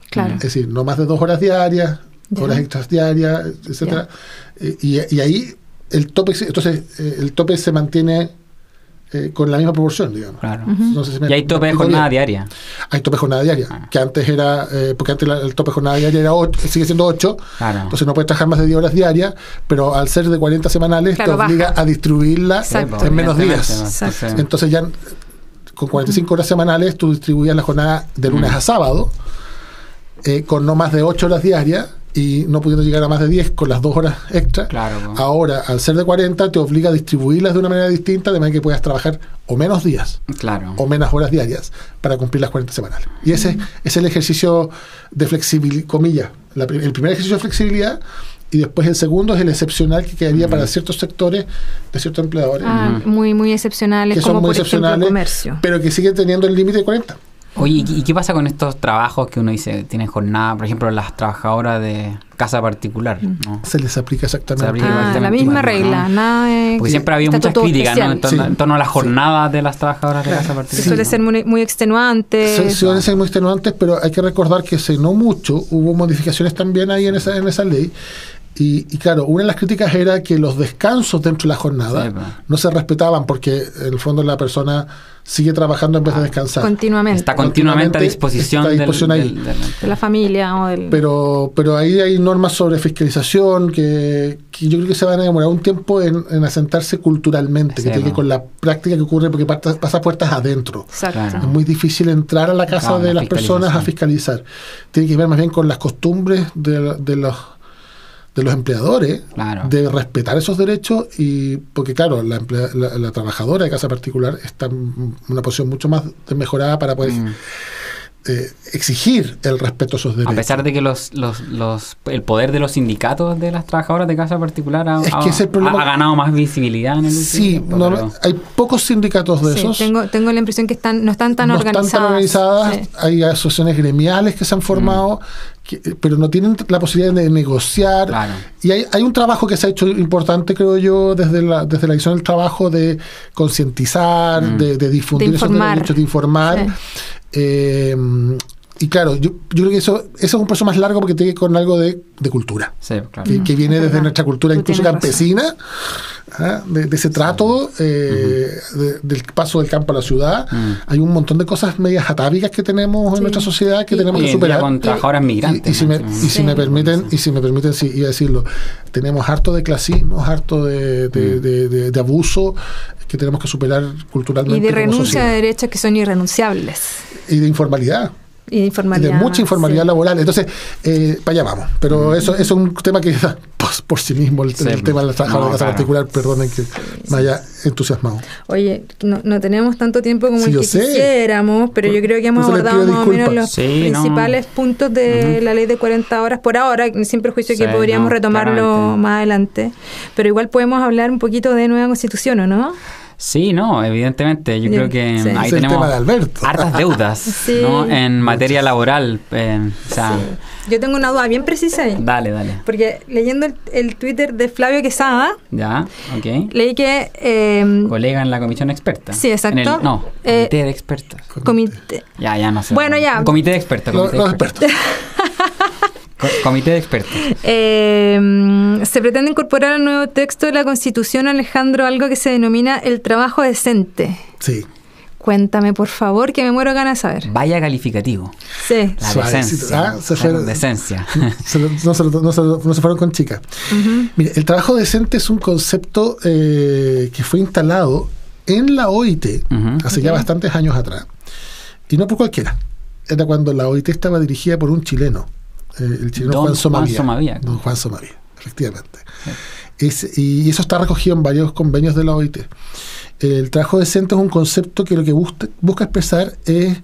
S3: Claro.
S4: Es decir, no más de dos horas diarias, horas extras diarias, etcétera. Eh, Y, y ahí el tope, entonces eh, el tope se mantiene eh, con la misma proporción, digamos.
S2: claro
S4: No sé si me-
S2: y hay tope de jornada
S4: bien.
S2: diaria
S4: Hay tope de jornada diaria,
S2: Ah.
S4: que antes era, eh, porque antes la- el tope de jornada diaria era ocho, sigue siendo 8,
S2: Claro.
S4: entonces no puedes trabajar más de 10 horas diarias, pero al ser de 40 semanales
S3: Claro,
S4: te obliga
S3: baja.
S4: a distribuirla
S3: Exacto.
S4: en menos días.
S3: Exacto.
S2: Entonces,
S4: ya con 45 horas semanales tú distribuías la jornada de lunes a sábado eh, con no más de 8 horas diarias y no pudiendo llegar a más de 10 con las dos horas extra,
S2: Claro,
S4: ahora al ser de 40 te obliga a distribuirlas de una manera distinta de manera que puedas trabajar o menos días
S2: Claro.
S4: o menos horas diarias para cumplir las 40 semanales. Y ese es el ejercicio de flexibilidad, comillas, la el primer ejercicio de flexibilidad y después el segundo es el excepcional que quedaría para ciertos sectores de ciertos empleadores
S3: Ah, muy, muy excepcionales,
S4: que son muy
S3: por ejemplo el
S4: excepcionales,
S3: comercio.
S4: pero que siguen teniendo el límite de 40.
S2: Oye, ¿y qué- ¿y qué pasa con estos trabajos que uno dice, tienen jornada, por ejemplo, las trabajadoras de casa particular? ¿no?
S4: Se les aplica exactamente.
S2: Se aplica
S3: Ah, la
S2: exactamente
S3: misma
S2: igual,
S3: regla,
S2: ¿no?
S3: nada de
S2: Porque siempre ha habido muchas críticas ¿no? en, torno,
S4: Sí.
S2: en torno a las
S4: Sí.
S2: jornadas de las trabajadoras de casa particular.
S3: suele
S2: ¿no?
S3: ser muy, muy extenuante.
S4: Son- Suelen ser muy extenuantes, pero hay que recordar que hace no mucho hubo modificaciones también ahí en esa, en esa ley. Y, y claro, una de las críticas era que los descansos dentro de la jornada
S2: Sí, pues.
S4: no se respetaban porque en el fondo la persona sigue trabajando en vez de descansar.
S3: continuamente.
S2: Está continuamente a disposición,
S4: está a
S2: del-
S4: disposición ahí.
S2: del- del-
S3: de la familia o del...
S4: Pero, pero ahí hay normas sobre fiscalización que, que yo creo que se van a demorar un tiempo en, en asentarse culturalmente, que tiene que con la práctica que ocurre porque pasa, puertas adentro.
S3: Exacto.
S4: Es muy difícil entrar a la casa
S2: Claro,
S4: de
S2: la
S4: las personas a fiscalizar. Tiene que ver más bien con las costumbres de, de los de los empleadores
S2: Claro.
S4: de respetar esos derechos y porque claro la, emplea- la, la trabajadora de casa particular está en una posición mucho más mejorada para poder
S2: Mm.
S4: eh, exigir el respeto a esos derechos
S2: A pesar de que los, los, los, el poder de los sindicatos de las trabajadoras de casa particular ha,
S4: Es que
S2: ha-
S4: ese es el problema.
S2: ha ganado más visibilidad en el
S4: sí
S2: tiempo,
S4: no-
S2: pero-
S4: hay pocos sindicatos de
S3: Sí,
S4: esos
S3: tengo, tengo la impresión que están, no están tan
S4: no
S3: organizadas.
S4: están tan organizadas,
S3: Sí.
S4: hay asociaciones gremiales que se han formado, que- pero no tienen la posibilidad de negociar.
S2: Claro.
S4: Y hay, hay un trabajo que se ha hecho importante, creo yo, desde la, desde la edición del trabajo de concientizar, de, de difundir
S3: De
S4: esos
S3: informar.
S4: derechos, de informar.
S3: Sí.
S4: Eh, y claro, yo, yo creo que eso, eso es un proceso más largo porque tiene que ver con algo de, de cultura.
S2: Sí, claro.
S4: Que, que viene
S3: es
S4: desde
S3: verdad.
S4: nuestra cultura
S3: Tú
S4: incluso campesina, ¿ah? de, de ese trato eh, de- del paso del campo a la ciudad.
S2: Mm.
S4: Hay un montón de cosas medias atávicas que tenemos
S3: Sí.
S4: en nuestra sociedad que
S3: Y-
S4: tenemos que superar.
S2: con trabajadoras
S4: Y,
S2: migrantes.
S4: y si me, y si me permiten, y si me permiten sí, iba a decirlo, tenemos harto de clasismo, harto de, de,
S2: Mm.
S4: de- de- de abuso que tenemos que superar culturalmente.
S3: Y de renuncia de derechos que son irrenunciables.
S4: Y de informalidad.
S3: De
S4: Y
S3: informalidad.
S4: de mucha informalidad
S3: sí.
S4: laboral. Entonces, eh, para allá vamos. Pero eso, eso es un tema que da por, por sí mismo, el,
S2: Sí.
S4: el tema de la trabajadora
S2: No,
S4: de casa
S2: claro.
S4: particular. Perdonen que me haya entusiasmado.
S3: Oye, no, no tenemos tanto tiempo como
S4: Sí,
S3: el
S4: yo
S3: que
S4: sé.
S3: quisiéramos, pero yo creo que hemos abordado más o menos los
S2: Sí, no.
S3: principales puntos de la ley de 40 horas por ahora, sin perjuicio que
S2: Sí,
S3: podríamos
S2: no,
S3: retomarlo
S2: claramente.
S3: más adelante. Pero igual podemos hablar un poquito de nueva constitución, ¿o no?
S2: Sí, no, evidentemente. Yo creo que
S3: sí.
S2: ahí
S4: es el
S2: tenemos
S4: tema de
S2: hartas deudas
S3: Sí.
S2: ¿no? en materia laboral. eh, o sea,
S3: Yo tengo una duda bien precisa ahí.
S2: dale, dale.
S3: Porque leyendo el, el Twitter de Flavio Quesada,
S2: Ya, ok.
S3: leí que eh,
S2: Colega en la comisión experta.
S3: Sí, exacto.
S2: En el- no,
S3: Eh,
S2: comité de expertos.
S3: comité,
S2: Ya, ya no sé.
S3: Bueno, ya.
S2: Comité de expertos.
S4: Los,
S2: Comité,
S4: los
S2: de expertos.
S4: expertos.
S2: Co- comité de expertos.
S3: Eh, se pretende incorporar al nuevo texto de la Constitución, Alejandro, algo que se denomina el trabajo decente.
S4: Sí.
S3: Cuéntame, por favor, que me muero ganas de saber.
S2: Vaya calificativo.
S3: Sí.
S2: La decencia.
S4: Ah, se
S2: La
S4: fue-
S2: decencia.
S4: Se lo- no, se lo- no se lo- no se fueron con chicas. Mire, el trabajo decente es un concepto eh, que fue instalado en la OIT hace ya bastantes años atrás. Y no por cualquiera. Era cuando la OIT estaba dirigida por un chileno, el chileno
S2: Don
S4: Juan
S2: Juan
S4: Somavía.
S2: Somavía.
S4: Don Juan Somavía, efectivamente. Es- y eso está recogido en varios convenios de la OIT. El trabajo decente es un concepto que lo que busca, busca expresar es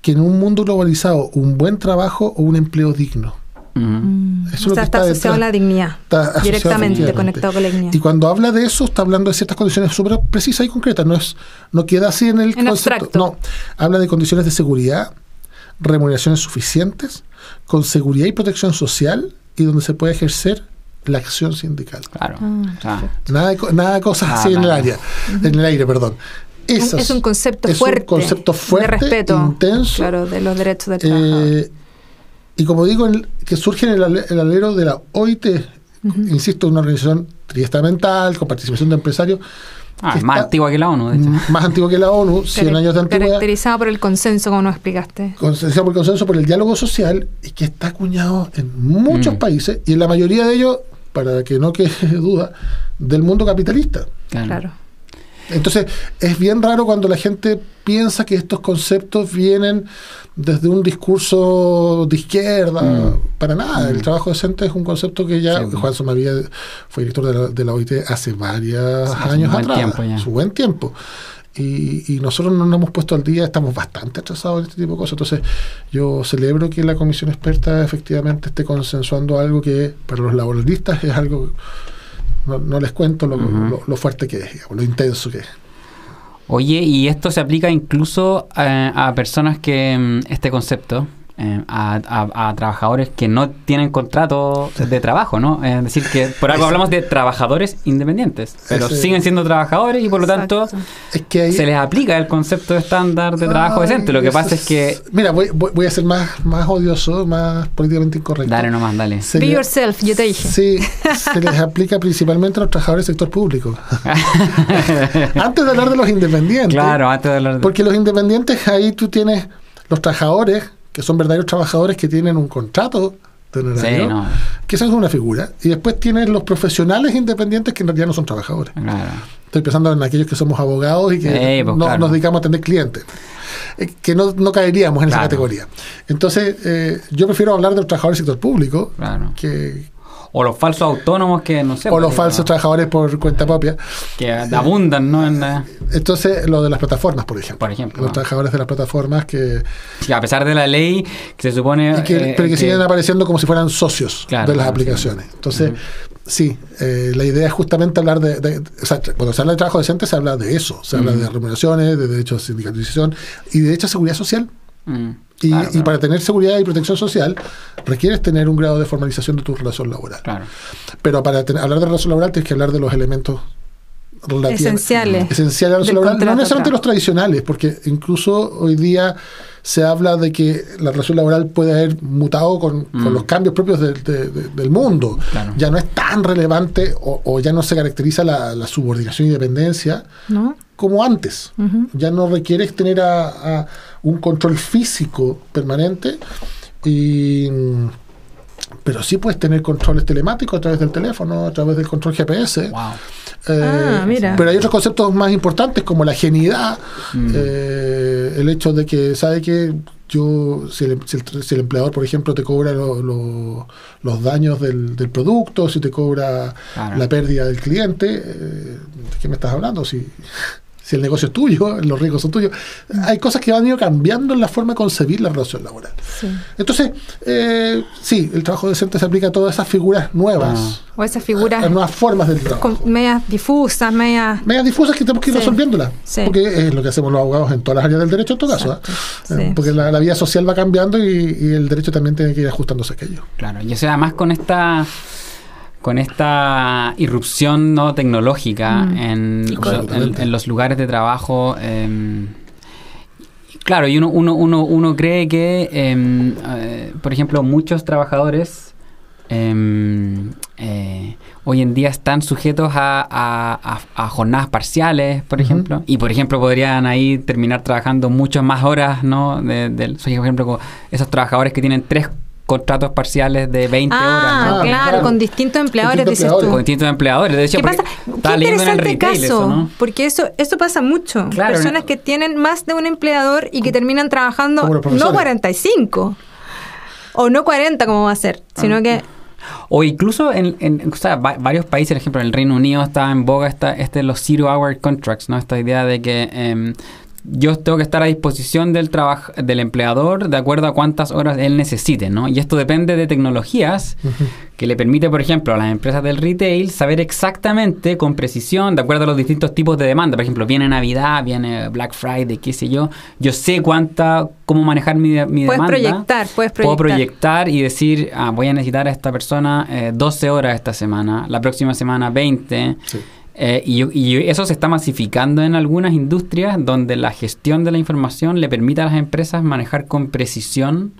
S4: que en un mundo globalizado, un buen trabajo o un empleo digno.
S3: Mm.
S4: Eso lo que
S3: está
S4: está
S3: asociado a la dignidad. Directamente conectado con la dignidad.
S4: Y cuando habla de eso, está hablando de ciertas condiciones súper precisas y concretas. No, es, no queda así en el
S3: En
S4: concepto.
S3: abstracto.
S4: No, habla de condiciones de seguridad, remuneraciones suficientes, con seguridad y protección social y donde se puede ejercer la acción sindical.
S2: Claro.
S3: Ah,
S4: Nada de, nada de cosas
S2: Ah,
S4: así en el área, en el aire, perdón. Esas-
S3: es un concepto
S4: es
S3: fuerte.
S4: un concepto fuerte,
S3: de respeto.
S4: intenso,
S3: Claro, de los derechos del trabajador.
S4: eh, y como digo, el- que surge en el alero de la OIT, insisto, una organización triestamental con participación de empresarios,
S2: ah, es más
S4: está
S2: antigua que la ONU, de hecho.
S4: más antigua que la ONU, 100
S3: Carac-
S4: años de antigüedad,
S3: Caracterizado por el consenso, como nos explicaste.
S4: conciencia por consenso por el diálogo social y que está acuñado en muchos
S2: Mm.
S4: países y en la mayoría de ellos, para que no quede duda, del mundo capitalista.
S2: Claro.
S3: Claro.
S4: Entonces, es bien raro cuando la gente piensa que estos conceptos vienen desde un discurso de izquierda.
S2: Mm.
S4: Para nada, el
S2: Mm.
S4: trabajo decente es un concepto que ya
S2: Sí.
S4: Juan fue director de la, de la OIT hace varios
S2: Sí,
S4: años atrás. Su buen tiempo. Y, y nosotros no nos hemos puesto al día, estamos bastante atrasados en este tipo de cosas. Entonces, yo celebro que la comisión experta efectivamente esté consensuando algo que para los laboralistas es algo, no, no les cuento lo,
S2: Ujú.
S4: lo- lo fuerte que es, digamos, lo intenso que es.
S2: Oye, y esto se aplica incluso eh, a personas que mm, este concepto, eh, a, a- a trabajadores que no tienen contrato de trabajo, ¿no? Es decir, que por algo hablamos de trabajadores independientes, pero
S4: Ese-
S2: siguen siendo trabajadores y por lo tanto.
S4: Es que ahí,
S2: se les aplica el concepto estándar de trabajo
S4: Ay,
S2: decente. Lo que pasa es que...
S4: Mira, voy, voy- voy a ser más, más odioso, más políticamente incorrecto.
S2: Dale nomás, dale.
S4: Se
S5: Be
S4: le-
S5: yourself, yo te dije.
S4: Sí, se les aplica principalmente a los trabajadores del sector público. Antes de hablar de los independientes.
S2: claro, antes de hablar de...
S4: Porque los independientes, ahí tú tienes los trabajadores, que son verdaderos trabajadores que tienen un contrato de honorario,
S2: Sí, no,
S4: que esa es una figura. Y después tienes los profesionales independientes que en realidad no son trabajadores.
S2: claro.
S4: Estoy pensando en aquellos que somos abogados y que
S2: pues,
S4: no,
S2: claro.
S4: nos dedicamos a atender clientes. Eh, que no, no caeríamos en esa categoría. Entonces, eh, yo prefiero hablar de los trabajadores del sector público
S2: Claro.
S4: que,
S2: O los falsos autónomos que no sé.
S4: o los
S2: porque,
S4: falsos
S2: no,
S4: trabajadores por cuenta propia.
S2: Que abundan, ¿no? En la-
S4: Entonces, lo de las plataformas, por ejemplo.
S2: Por ejemplo,
S4: Los trabajadores de las plataformas que,
S2: que a pesar de la ley, que se supone...
S4: y que-
S2: eh,
S4: pero que, siguen apareciendo como si fueran socios
S2: Claro,
S4: de las
S2: claro,
S4: aplicaciones.
S2: sí.
S4: Entonces, sí, eh, la idea es justamente hablar de, de- o sea, cuando se habla de trabajo decente se habla de eso, se habla de remuneraciones, de derechos de sindicalización y de derecho a seguridad social.
S2: Mm,
S4: Y,
S2: claro,
S4: y
S2: claro,
S4: para tener seguridad y protección social requieres tener un grado de formalización de tu relación laboral.
S2: Claro.
S4: Pero para ten- hablar de relación laboral tienes que hablar de los elementos relativos
S5: Esenciales.
S4: esenciales de la relación laboral, no necesariamente los tradicionales, porque incluso hoy día se habla de que la relación laboral puede haber mutado con, con
S2: Mm.
S4: los cambios propios del- de- de- del mundo.
S2: Claro.
S4: Ya no es tan relevante o, o ya no se caracteriza la, la subordinación y dependencia
S5: ¿No?
S4: Como antes. Ya no requieres tener a, a un control físico permanente y pero sí puedes tener controles telemáticos a través del teléfono, a través del control GPS.
S2: Wow.
S4: Eh,
S5: Ah, mira.
S4: Pero hay otros conceptos más importantes como la geniedad,
S2: Mm.
S4: eh, el hecho de que, ¿sabe que Yo, si el, si el- si el empleador, por ejemplo, te cobra lo- lo- los daños del, del producto, si te cobra
S2: Claro.
S4: la pérdida del cliente, eh, ¿de qué me estás hablando? Si, si el negocio es tuyo, los riesgos son tuyos. Hay cosas que han ido cambiando en la forma de concebir la relación laboral.
S5: Sí.
S4: Entonces, eh, sí, el trabajo decente se aplica a todas esas figuras nuevas,
S5: O esas
S4: a
S5: figuras
S4: nuevas formas del trabajo.
S5: con- medias difusas, medias...
S4: medias difusas que tenemos que ir
S5: Sí.
S4: resolviéndolas.
S5: Sí.
S4: Porque es lo que hacemos los abogados en todas las áreas del derecho, en todo caso. ¿ah? Eh,
S5: Sí.
S4: Porque la, la vida social va cambiando y, y el derecho también tiene que ir ajustándose a aquello.
S2: Claro, y eso además con esta con esta irrupción no tecnológica
S5: Mm.
S2: en, en- en los lugares de trabajo. em, claro, y uno, uno, uno, uno cree que, em, eh, por ejemplo, muchos trabajadores em, eh, hoy en día están sujetos a, a- a- a jornadas parciales, por ejemplo, y por ejemplo podrían ahí terminar trabajando muchas más horas, ¿no? De, del- por ejemplo, esos trabajadores que tienen tres contratos parciales de 20 horas,
S5: Ah,
S2: ¿no?
S4: Ah,
S5: claro, con distintos empleadores,
S4: Distintos
S5: dices
S4: empleadores.
S2: con
S5: tú.
S2: distintos empleadores. De hecho,
S5: ¿Qué pasa? Qué
S2: leyendo en el
S5: interesante
S2: retail
S5: caso,
S2: eso, ¿no?
S5: porque eso eso pasa mucho.
S2: Claro,
S5: Personas
S2: ¿no?
S5: que tienen más de un empleador y que terminan trabajando no
S4: profesores.
S5: 45 o no 40 como va a ser, sino
S2: Ah.
S5: que
S2: O incluso en, en o sea, va- varios países, por ejemplo, en el Reino Unido está en boga esta, este de los zero hour contracts, ¿no? Esta idea de que em, yo tengo que estar a disposición del trabaj- del empleador de acuerdo a cuántas horas él necesite, ¿no? Y esto depende de tecnologías que le permite, por ejemplo, a las empresas del retail saber exactamente, con precisión, de acuerdo a los distintos tipos de demanda. Por ejemplo, viene Navidad, viene Black Friday, qué sé yo. Yo sé cuánta, cómo manejar mi, mi
S5: puedes
S2: demanda.
S5: proyectar, puedes
S2: Puedo
S5: proyectar.
S2: proyectar y decir, ah, voy a necesitar a esta persona eh, 12 horas esta semana, la próxima semana 20.
S4: Sí.
S2: Eh, y, y eso se está masificando en algunas industrias donde la gestión de la información le permite a las empresas manejar con precisión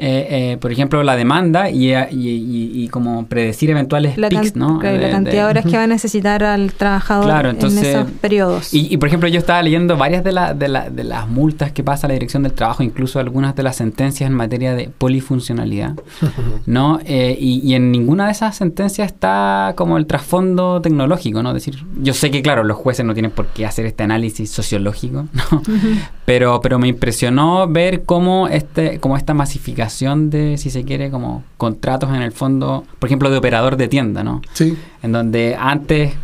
S2: eh, eh, por ejemplo, la demanda y, y, y- y como predecir eventuales
S5: La,
S2: ¿no?
S5: claro, la
S2: De-
S5: cantidad
S2: de-
S5: de horas que va a necesitar al trabajador
S2: Claro, entonces-
S5: en esos periodos.
S2: Y, y, por ejemplo, yo estaba leyendo varias de, la- de, la- de las multas que pasa la Dirección del Trabajo, incluso algunas de las sentencias en materia de polifuncionalidad, ¿no? Eh, y, y en ninguna de esas sentencias está como el trasfondo tecnológico, ¿no? Es decir, yo sé que, claro, los jueces no tienen por qué hacer este análisis sociológico, ¿no? pero, pero me impresionó ver cómo, este, cómo esta masificación de, si se quiere, como contratos en el fondo, por ejemplo, de operador de tienda, ¿no?
S4: Sí,
S2: En donde antes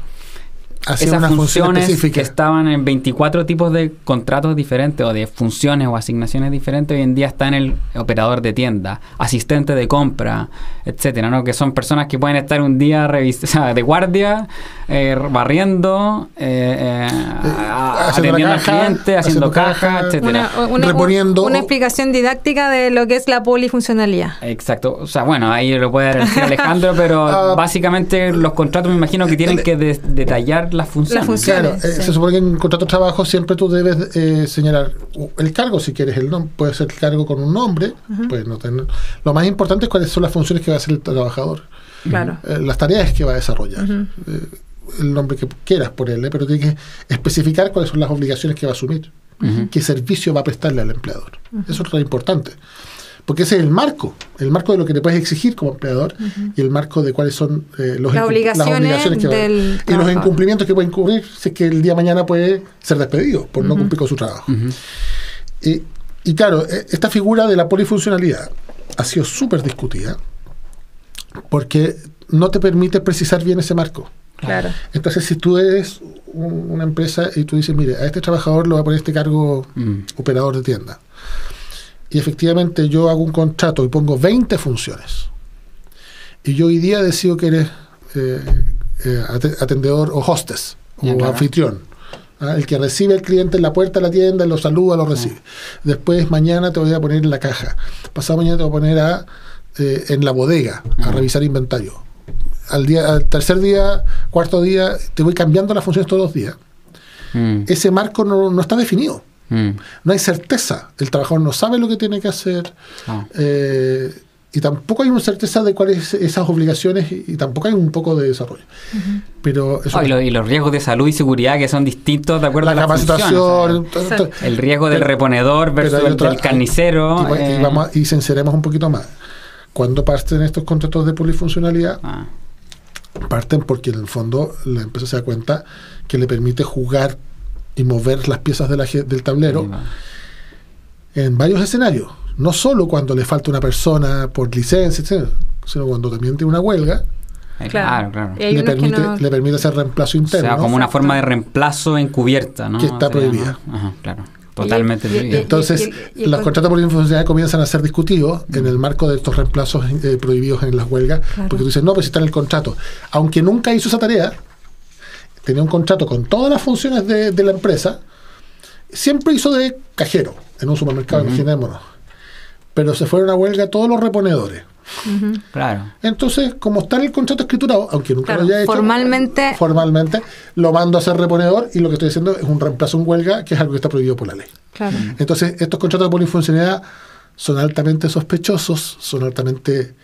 S2: esas
S4: una
S2: funciones que estaban en 24 tipos de contratos diferentes o de funciones o asignaciones diferentes, hoy en día está en el operador de tienda, asistente de compra, etcétera, ¿no? Que son personas que pueden estar un día revis- o sea, de guardia, eh, barriendo, eh, eh,
S4: haciendo
S2: atendiendo
S4: la
S2: al
S4: caja,
S2: cliente, haciendo,
S4: haciendo
S2: caja,
S4: caja.
S2: etcétera.
S5: una, una-
S4: reponiendo-
S5: una explicación didáctica de lo que es la polifuncionalidad.
S2: Exacto, o sea, bueno, ahí lo puede decir Alejandro, pero
S4: Ah.
S2: básicamente los contratos me imagino que tienen que de- detallar las funciones.
S5: funciones.
S4: Claro, eh,
S5: sí.
S4: se supone que en contrato de trabajo siempre tú debes eh, señalar el cargo, si quieres el nombre, puede ser el cargo con un nombre, puede no tener. Lo más importante es cuáles son las funciones que va a hacer el trabajador,
S5: Claro.
S4: eh, las tareas que va a desarrollar. Eh, el nombre que quieras ponerle, pero tiene que especificar cuáles son las obligaciones que va a asumir, qué servicio va a prestarle al empleador. Eso es lo importante. Porque ese es el marco, el marco de lo que le puedes exigir como empleador y el marco de cuáles son eh, los
S5: Las obligaciones
S4: que y los incumplimientos que puede incurrir si es que el día de mañana puede ser despedido por no cumplir con su trabajo. y, y claro, e- esta figura de la polifuncionalidad ha sido súper discutida porque no te permite precisar bien ese marco.
S5: Claro.
S4: Entonces, si tú eres un- una empresa y tú dices, mire, a este trabajador le voy a poner este cargo
S2: Mm.
S4: operador de tienda, y efectivamente yo hago un contrato y pongo 20 funciones, y yo hoy día decido que eres eh, eh, ate- atendedor o hostess o anfitrión, ¿ah? el que recibe al cliente en la puerta de la tienda, lo saluda, lo recibe. Después mañana te voy a poner en la caja, pasado mañana te voy a poner a, eh, en la bodega a revisar inventario. Al, día, al tercer día, cuarto día, te voy cambiando las funciones todos los días.
S2: Mm,
S4: Ese marco no, no está definido.
S2: Mm,
S4: No hay certeza. El trabajador no sabe lo que tiene que hacer.
S2: ah.
S4: eh, y tampoco hay una certeza de cuáles son esas obligaciones y, y tampoco hay un poco de desarrollo. Pero eso,
S2: Ah, y, lo- y los riesgos de salud y seguridad que son distintos de acuerdo
S4: la
S2: a las
S4: capacitación,
S2: o sea, el riesgo del
S4: Pero-
S2: reponedor versus el del carnicero.
S4: y,
S2: eh,
S4: vamos a- y sinceremos un poquito más. Cuando parten estos contratos de polifuncionalidad,
S2: ah,
S4: parten porque en el fondo la empresa se da cuenta que le permite jugar y mover las piezas de la del tablero en varios escenarios. No solo cuando le falta una persona por licencia, etcétera, sino cuando también tiene una huelga,
S5: Claro.
S4: Le permite,
S5: no-
S4: le permite hacer reemplazo
S2: O
S4: interno.
S2: sea, como una forma de reemplazo encubierta, ¿no?
S4: Que está prohibida.
S2: Ajá, claro. Totalmente prohibida.
S5: y-
S4: Entonces,
S5: y- y el
S4: los
S5: con-
S4: contratos por infuncionalidad comienzan a ser discutidos en el marco de estos reemplazos eh, prohibidos en las huelgas,
S5: Claro.
S4: porque tú dices, no, pues está en el contrato. Aunque nunca hizo esa tarea, tenía un contrato con todas las funciones de, de la empresa, siempre hizo de cajero en un supermercado, imaginémonos. Pero se fueron a huelga todos los reponedores.
S2: Claro.
S4: Entonces, como está en el contrato escriturado, aunque nunca
S5: Claro,
S4: lo haya hecho,
S5: formalmente-
S4: formalmente lo mando a ser reponedor y lo que estoy diciendo es un reemplazo en huelga, que es algo que está prohibido por la ley.
S5: Claro.
S4: Entonces, estos contratos de polifuncionalidad son altamente sospechosos, son altamente...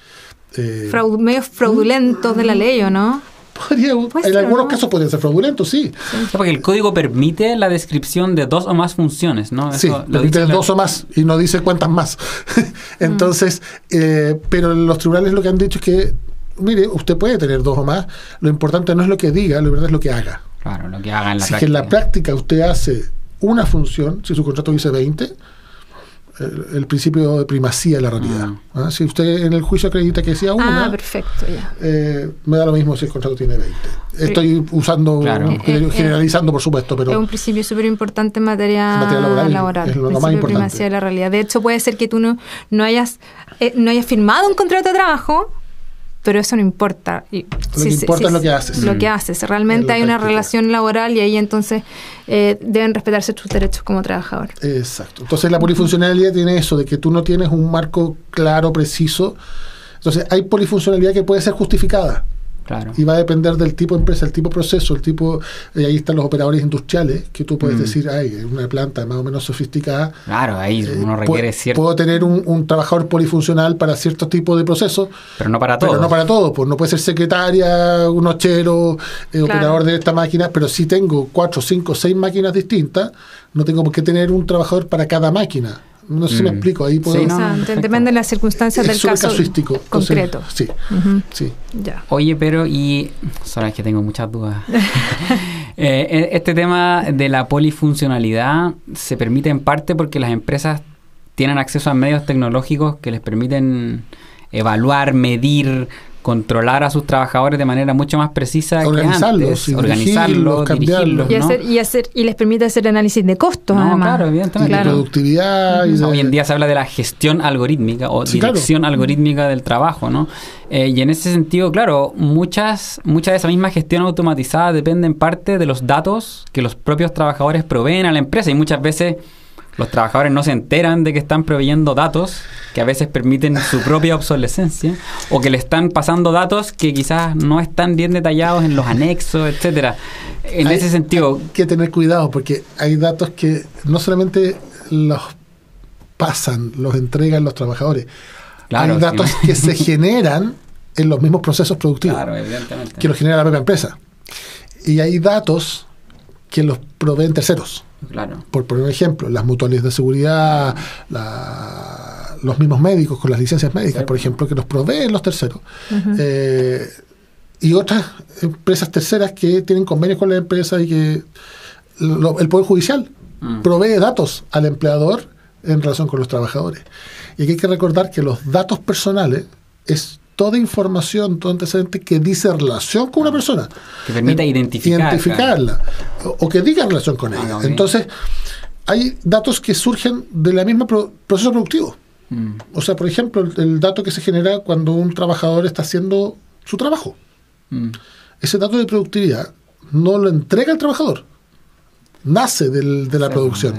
S4: eh,
S5: Fraud- medios fraudulentos de la ley, ¿o no?
S4: Podría-
S5: Puede
S4: en algunos
S5: ¿no?
S4: casos podrían ser fraudulentos, sí.
S2: Porque el código permite la descripción de dos o más funciones, ¿no?
S4: Sí,
S2: lo
S4: permite
S2: dice la-
S4: dos o más y no dice cuántas más. Entonces, eh, pero los tribunales lo que han dicho es que, mire, usted puede tener dos o más, lo importante no es lo que diga, lo verdad es lo que haga.
S2: Claro, lo que haga en la
S4: si que en
S2: práctica.
S4: la práctica usted hace una función, si su contrato dice 20, el, el principio de primacía de la realidad. ¿ah? Si usted en el juicio acredita que decía una,
S5: Ah, perfecto, ya.
S4: eh, me da lo mismo si el contrato tiene 20. Estoy usando,
S2: Claro.
S4: gener-
S5: Eh, eh,
S4: generalizando, por supuesto, pero
S5: es un principio súper importante en materia,
S4: En materia laboral, es lo
S5: principio
S4: más
S5: de
S4: importante.
S5: primacía de la realidad. De hecho, puede ser que tú no, no, hayas, eh, no hayas firmado un contrato de trabajo, pero eso no importa. Y
S4: Lo que importa es lo que haces.
S5: Lo
S2: Mm.
S5: que haces.
S4: En
S5: Realmente hay una
S4: práctica.
S5: relación laboral y ahí entonces eh, deben respetarse tus derechos como trabajador.
S4: Exacto. Entonces la polifuncionalidad tiene eso, de que tú no tienes un marco claro, preciso. Entonces hay polifuncionalidad que puede ser justificada.
S2: Claro.
S4: Y va a depender del tipo de empresa, el tipo de proceso, el tipo. y ahí están los operadores industriales, que tú puedes
S2: Mm.
S4: decir, ay, una planta más o menos sofisticada.
S2: Claro, ahí
S4: eh,
S2: uno requiere cierto.
S4: Puedo tener un, un trabajador polifuncional para cierto tipo de procesos,
S2: Pero no para todos.
S4: pero no para todos. Pues no puede ser secretaria, un ochero, eh,
S5: Claro.
S4: operador de esta máquina, pero si tengo cuatro, cinco, seis máquinas distintas, no tengo por qué tener un trabajador para cada máquina. No sé si me
S2: Mm.
S4: explico. Ahí puedo.
S2: Sí,
S5: O
S2: no,
S5: sea, depende de las circunstancias
S4: es
S5: del caso
S4: casuístico. Entonces,
S5: concreto.
S4: sí, sí.
S5: Ya.
S2: Oye, pero y. Sabes que tengo muchas dudas. Eh, eh, este tema de la polifuncionalidad se permite en parte porque las empresas tienen acceso a medios tecnológicos que les permiten evaluar, medir, controlar a sus trabajadores de manera mucho más precisa
S4: Organizarlos,
S2: que antes,
S4: y
S2: organizarlos,
S4: dirigirlos,
S5: Y,
S2: ¿no?
S5: hacer, y, hacer, y les permite hacer análisis de costos,
S2: No,
S5: además.
S2: claro,
S4: Y
S2: evidentemente.
S4: de productividad. y de-
S2: Hoy en día se habla de la gestión algorítmica o
S4: Sí, claro.
S2: dirección algorítmica del trabajo, ¿no? Eh, y en ese sentido, claro, muchas, mucha de esa misma gestión automatizada depende en parte de los datos que los propios trabajadores proveen a la empresa y muchas veces los trabajadores no se enteran de que están proveyendo datos que a veces permiten su propia obsolescencia o que le están pasando datos que quizás no están bien detallados en los anexos, etcétera. En
S4: Hay-
S2: ese sentido,
S4: Hay que tener cuidado porque hay datos que no solamente los pasan, los entregan los trabajadores.
S2: Claro,
S4: hay datos que se generan en los mismos procesos productivos,
S2: claro, evidentemente.
S4: que los genera la propia empresa. Y hay datos que los proveen terceros.
S2: Claro.
S4: Por poner un ejemplo, las mutuales de seguridad, la- los mismos médicos con las licencias médicas,
S2: Sí.
S4: por ejemplo, que los proveen los terceros. Eh, y otras empresas terceras que tienen convenios con la empresa y que lo- el Poder Judicial
S2: Mm.
S4: provee datos al empleador en relación con los trabajadores. Y aquí hay que recordar que los datos personales es toda información, todo antecedente que dice relación con una persona.
S2: Que permita identificar,
S4: Identificarla. O, o que diga relación con
S2: Ah,
S4: ella. Entonces, hay datos que surgen de la misma pro- proceso productivo.
S2: Mm.
S4: O sea, por ejemplo, el, el dato que se genera cuando un trabajador está haciendo su trabajo.
S2: Mm.
S4: Ese dato de productividad no lo entrega el trabajador. Nace del- de la producción.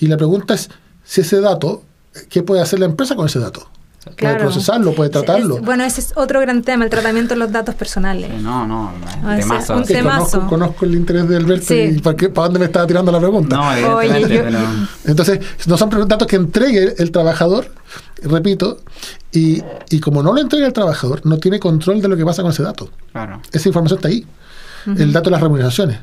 S4: Y la pregunta es si ese dato, ¿qué puede hacer la empresa con ese dato? Puede
S5: Claro.
S4: procesarlo, puede tratarlo.
S5: Es- bueno, ese es otro gran tema, el tratamiento de los datos personales.
S2: Sí, no, no,
S5: Ah,
S2: temazo.
S5: un temazo.
S4: conozco, conozco el interés de Alberto
S5: Sí.
S4: y para, qué- para dónde me estaba tirando la pregunta.
S2: No,
S5: Oye, yo-
S2: pero...
S4: Entonces, no son datos que entregue el trabajador, repito, y, y como no lo entrega el trabajador, no tiene control de lo que pasa con ese dato.
S2: Claro.
S4: Esa información está ahí. El dato de las remuneraciones.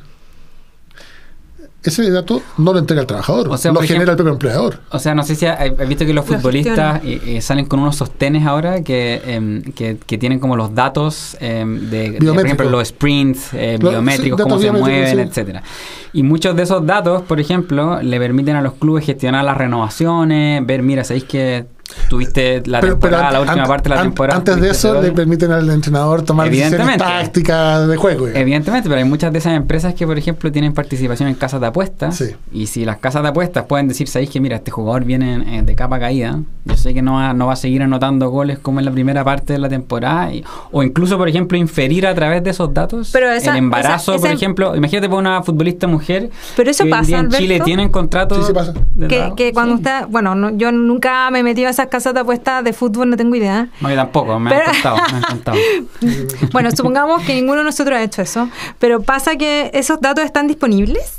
S4: Ese dato no lo entrega el trabajador,
S2: O sea,
S4: lo genera
S2: ejemplo-
S4: el propio empleador.
S2: O sea, no sé si has visto que los
S5: Lo
S2: futbolistas eh, eh, salen con unos sostenes ahora que, em, que, que tienen como los datos em, de, de, por ejemplo, los sprints eh, biométricos,
S4: sí,
S2: cómo se mueven,
S4: sí.
S2: etcétera. Y muchos de esos datos, por ejemplo, le permiten a los clubes gestionar las renovaciones, ver, mira, sabéis que tuviste la temporada, la
S4: an-
S2: última
S4: an-
S2: parte de la
S4: an-
S2: temporada.
S4: Antes de eso, le permiten al entrenador tomar decisiones
S2: Evidentemente.
S4: tácticas de juego. digamos.
S2: Evidentemente, pero hay muchas de esas empresas que, por ejemplo, tienen participación en casas de apuestas.
S4: Sí.
S2: Y si las casas de apuestas pueden decir, sabéis que mira, este jugador viene en- en- de capa caída, yo sé que no va, no va a seguir anotando goles como en la primera parte de la temporada. y- o incluso, por ejemplo, inferir a través de esos datos
S5: Pero esa-
S2: el embarazo,
S5: esa-
S2: por
S5: esa-
S2: ejemplo. Imagínate por una futbolista mujer.
S5: Pero eso
S2: que
S5: pasa,
S2: en
S5: Alberto.
S2: Chile tienen contratos.
S4: Sí, sí pasa.
S5: Que, que cuando
S2: Sí.
S5: usted, bueno, no- yo nunca me he metido a esas casas de apuestas de fútbol, no tengo idea.
S2: No, yo tampoco, me
S5: Pero-
S2: han contado, me han contado.
S5: Bueno, supongamos que ninguno de nosotros ha hecho eso, pero pasa que esos datos están disponibles.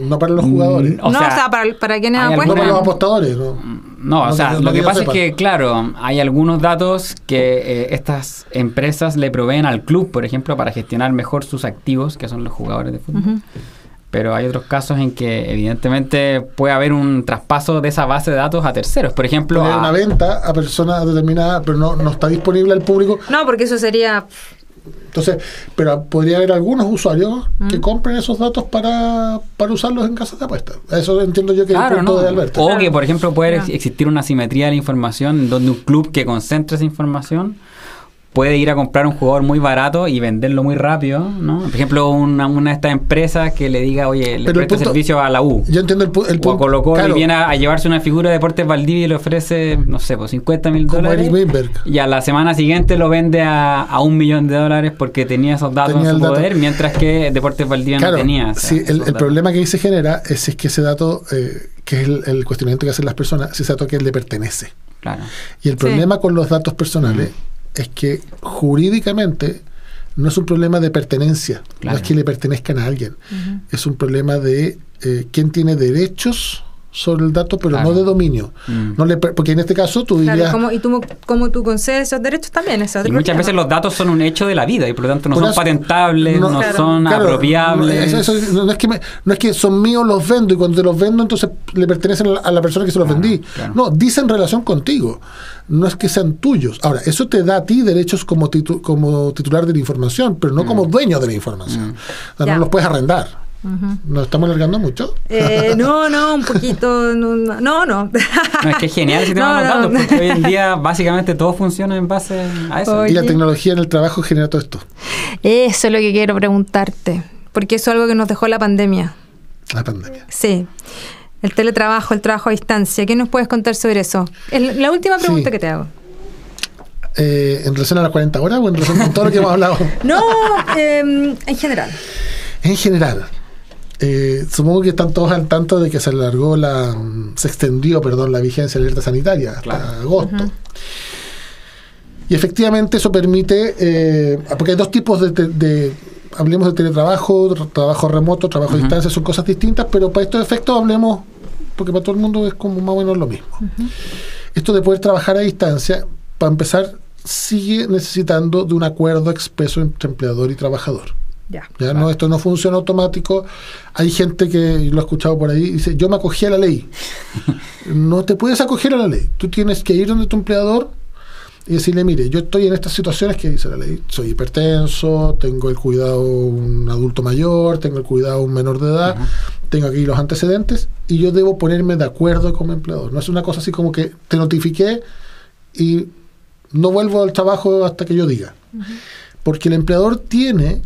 S4: No para los jugadores.
S2: Mm, O
S5: no,
S2: sea,
S5: o sea, para, para quienes
S2: hay
S4: no
S5: apuestan.
S4: para los apostadores. No.
S2: No, o sea, lo que pasa es que, claro, hay algunos datos que eh, estas empresas le proveen al club, por ejemplo, para gestionar mejor sus activos, que son los jugadores de fútbol. Pero hay otros casos en que, evidentemente, puede haber un traspaso de esa base de datos a terceros. Por ejemplo, a-
S4: una venta a personas determinadas, pero no, no está disponible al público.
S5: No, porque eso sería.
S4: Entonces, pero podría haber algunos usuarios
S2: Mm.
S4: que compren esos datos para, para usarlos en casas de apuestas. Eso entiendo yo que es el punto
S2: ¿no?
S4: de Alberto.
S2: O que, por ejemplo, puede existir una simetría de la información donde un club que concentra esa información puede ir a comprar un jugador muy barato y venderlo muy rápido, ¿no? Por ejemplo, una, una de estas empresas que le diga, oye, le presta servicio a la U.
S4: Yo entiendo el, pu- el
S2: O a
S4: punto.
S2: Colo Colo
S4: claro,
S2: y viene a, a llevarse una figura de Deportes Valdivia y le ofrece, no sé, pues 50 mil dólares. Y a la semana siguiente lo vende a, a un millón de dólares porque tenía esos datos
S4: Tenía
S2: en su
S4: dato.
S2: poder, mientras que Deportes Valdivia
S4: Claro,
S2: no tenía. o sea,
S4: sí, el, el problema que ahí se genera es que ese dato, eh, que es el, el cuestionamiento que hacen las personas, si ese dato a quién le pertenece.
S2: Claro.
S4: Y el
S5: Sí.
S4: problema con los datos personales es que jurídicamente no es un problema de pertenencia,
S2: Claro.
S4: no es que le pertenezcan a alguien, es un problema de eh, quién tiene derechos sobre el dato, pero
S2: Claro.
S4: no de dominio.
S2: Mm.
S4: No le per- porque en este caso tú
S3: Claro,
S4: dirías...
S3: ¿cómo- y tú, cómo tú concedes esos derechos también.
S2: Y muchas
S3: problema.
S2: veces los datos son un hecho de la vida y por lo tanto no
S4: Por
S2: son
S4: eso-
S2: patentables, no,
S4: no-
S3: Claro.
S2: son
S4: Claro,
S2: apropiables.
S4: no, eso- eso- no es que me- no es que son míos, los vendo y cuando te los vendo entonces le pertenecen a la, a la persona que se los
S2: Claro,
S4: vendí.
S2: claro.
S4: No, dicen relación contigo. No es que sean tuyos. Ahora, eso te da a ti derechos como, titu- como titular de la información, pero no como dueño de la información. O sea, no los puedes arrendar. ¿Nos estamos alargando mucho?
S3: Eh, no, no, un poquito. No, no. no.
S2: No, es que es genial ese tema
S3: No, no.
S2: datos, porque hoy en día básicamente todo funciona en base a eso.
S3: Oye.
S4: Y la tecnología en el trabajo genera todo esto.
S3: Eso es lo que quiero preguntarte. Porque eso es algo que nos dejó la pandemia.
S4: La pandemia.
S3: Sí. El teletrabajo, el trabajo a distancia. ¿Qué nos puedes contar sobre eso? Es la última pregunta
S4: Sí.
S3: que te hago.
S4: Eh, ¿En relación a las 40 horas o en relación con todo lo que hemos hablado?
S3: No, em, en general.
S4: En general, eh, supongo que están todos al tanto de que se alargó la. se extendió, perdón, la vigencia de la alerta sanitaria hasta
S2: Claro.
S4: agosto. Y efectivamente eso permite. eh, porque hay dos tipos de. de- de- hablemos de teletrabajo, tra- trabajo remoto, trabajo a distancia, son cosas distintas, pero para estos efectos hablemos. porque para todo el mundo es como más o menos lo mismo. Esto de poder trabajar a distancia, para empezar, sigue necesitando de un acuerdo expreso entre empleador y trabajador.
S3: Ya.
S4: Ya no, esto no funciona automático. Hay gente que lo ha escuchado por ahí dice, yo me acogí a la ley. no te puedes acoger a la ley. Tú tienes que ir donde tu empleador y decirle, mire, yo estoy en estas situaciones que dice la ley. Soy hipertenso, tengo el cuidado de un adulto mayor, tengo el cuidado de un menor de edad, tengo aquí los antecedentes y yo debo ponerme de acuerdo como empleador. No es una cosa así como que te notifiqué y no vuelvo al trabajo hasta que yo diga. Porque el empleador tiene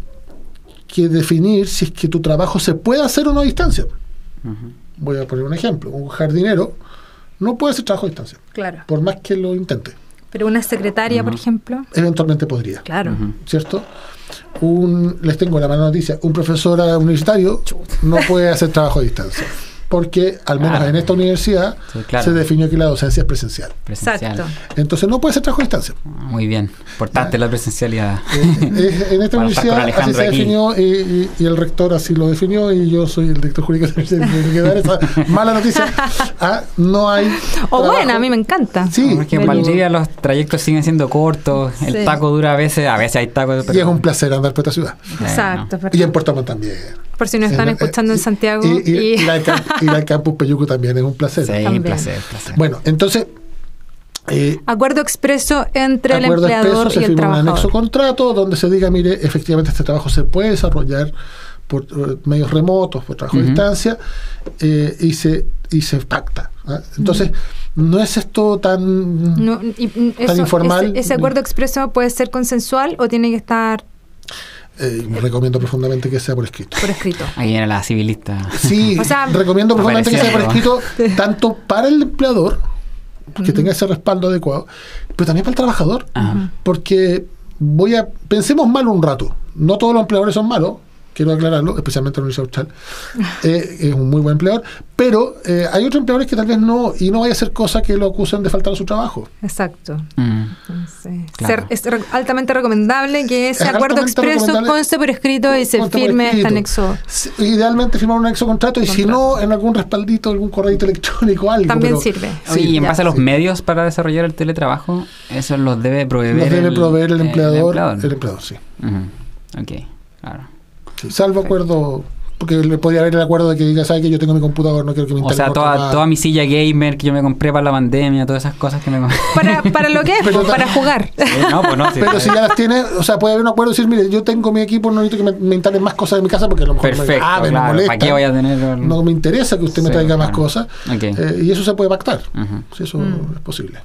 S4: que definir si es que tu trabajo se puede hacer o no a distancia. Voy a poner un ejemplo. Un jardinero no puede hacer trabajo a distancia,
S3: Claro.
S4: por más que lo intente.
S3: Pero una secretaria, por ejemplo.
S4: Eventualmente podría.
S3: Claro.
S4: ¿Cierto? Un, les tengo la mala noticia. Un profesor universitario no puede hacer trabajo a distancia. Porque, al menos
S2: Claro.
S4: en esta universidad,
S2: Sí, claro.
S4: se definió que la docencia es presencial.
S2: Presencial.
S3: Exacto.
S4: Entonces no puede hacer trabajo a distancia.
S2: Muy bien. Importante la presencialidad.
S4: Eh, eh, en esta universidad así se
S2: aquí.
S4: definió y, y- y el rector así lo definió y yo soy el director jurídico de la universidad. Tengo que dar esa mala noticia. Ah, no hay.
S3: O
S4: trabajo.
S3: buena, a mí me encanta.
S4: Sí,
S2: Como es que en. Valdivia los trayectos siguen siendo cortos, el taco dura a veces, a veces hay tacos.
S4: y es un placer andar por esta ciudad.
S3: Exacto.
S4: Y en. Puerto Montt también.
S3: Por si nos están
S4: Eh,
S3: escuchando en
S4: y-
S3: Santiago.
S4: Y, y-
S3: y-
S4: ir al campus Peyuco también es un placer.
S2: Sí,
S3: También.
S2: placer, placer.
S4: Bueno, entonces. eh,
S3: Acuerdo expreso entre el
S4: acuerdo
S3: empleador
S4: expreso, se
S3: y el
S4: firma un anexo
S3: trabajador.
S4: contrato donde se diga, mire, efectivamente este trabajo se puede desarrollar por eh, medios remotos, por trabajo a
S2: Ujú.
S4: distancia, eh, y se y se pacta. ¿ah? Entonces, no es esto tan...
S3: No, y, mm, eso-
S4: informal.
S3: Ese, ese acuerdo expreso puede ser consensual o tiene que estar
S4: eh, recomiendo profundamente que sea por escrito.
S3: por escrito.
S2: Ahí viene la civilista.
S4: Sí,
S3: O sea,
S4: recomiendo profundamente que sea por escrito, tanto para el empleador, que tenga ese respaldo adecuado, pero también para el trabajador.
S2: Ajá.
S4: Porque voy a. Pensemos mal un rato. No todos los empleadores son malos, quiero aclararlo, especialmente la Universidad Austral. Eh, es un muy buen empleador, pero eh, hay otros empleadores que tal vez no, y no vaya a ser cosa que lo acusen de faltar a su trabajo.
S3: Exacto.
S2: Mm.
S3: Entonces,
S2: Claro.
S3: ser- es re- altamente recomendable que ese
S4: Es
S3: acuerdo expreso conste por escrito y se firme este anexo.
S4: Sí, Idealmente firmar un anexo contrato y si no, en algún respaldito, algún correo electrónico, algo.
S3: También
S4: pero-
S3: sirve.
S2: Oye, y en
S3: ya.
S2: base a los
S4: sí.
S2: medios para desarrollar el teletrabajo, eso los debe proveer.
S4: Nos debe proveer el empleador, el
S2: empleador.
S4: empleador, sí.
S2: Ujú. Ok, claro.
S4: Sí, salvo acuerdo, porque le podría haber el acuerdo de que diga, ¿sabes que yo tengo mi computador, no quiero que me
S2: O sea, toda,
S4: más"?
S2: toda mi silla gamer que yo me compré para la pandemia, todas esas cosas que me compré.
S3: Para, para lo que es,
S4: Pero
S3: pues, para jugar.
S2: Sí, no, pues no, sí,
S4: Pero
S2: sí.
S4: si ya las tiene, o sea, puede haber un acuerdo y decir, mire, yo tengo mi equipo, no necesito que me, me instalen más cosas en mi casa porque a lo mejor me
S2: Perfecto,
S4: me
S2: claro.
S4: molestan.
S2: ¿Para qué voy a tener el-
S4: No me interesa que usted me traiga más cosas.
S2: Ok.
S4: Eh, y eso se puede pactar.
S2: Ujú,
S4: Si eso
S3: Mm.
S4: es posible.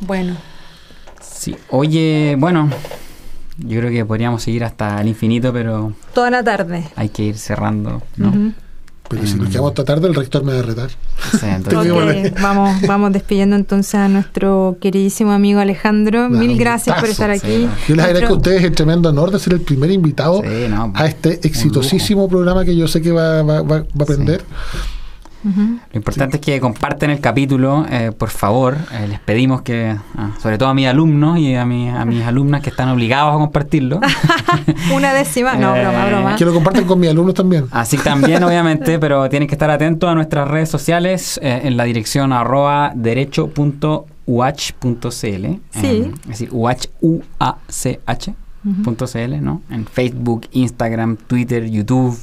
S3: Bueno,
S2: Sí, oye, bueno, yo creo que podríamos seguir hasta el infinito, pero
S3: toda la tarde.
S2: hay que ir cerrando, ¿no?
S3: Ujú.
S4: Pero si nos quedamos hasta tarde, el rector me va a retar.
S2: Sea, entonces-
S4: Tengo que volver.
S3: Ok, vamos, vamos despidiendo entonces a nuestro queridísimo amigo Alejandro. Mil gracias por estar
S2: sí,
S3: aquí.
S2: no.
S4: Yo les agradezco a ustedes el tremendo honor de ser el primer invitado
S2: Sí, no,
S4: a este exitosísimo programa que yo sé que va, va, va- va a aprender.
S2: Lo importante es que comparten el capítulo, eh, por favor. Eh, les pedimos que, ah, sobre todo a mis alumnos y a, mi- a mis alumnas que están obligados a compartirlo.
S3: Una décima, no,
S2: Eh,
S3: broma, broma.
S4: Que lo compartan con mis alumnos también.
S2: Así también, obviamente, pero tienen que estar atentos a nuestras redes sociales eh, en la dirección arroba derecho.uach.cl.
S3: Sí.
S2: Eh, es decir, uach, U-A-C-H. punto .cl, ¿no? En Facebook, Instagram, Twitter, YouTube.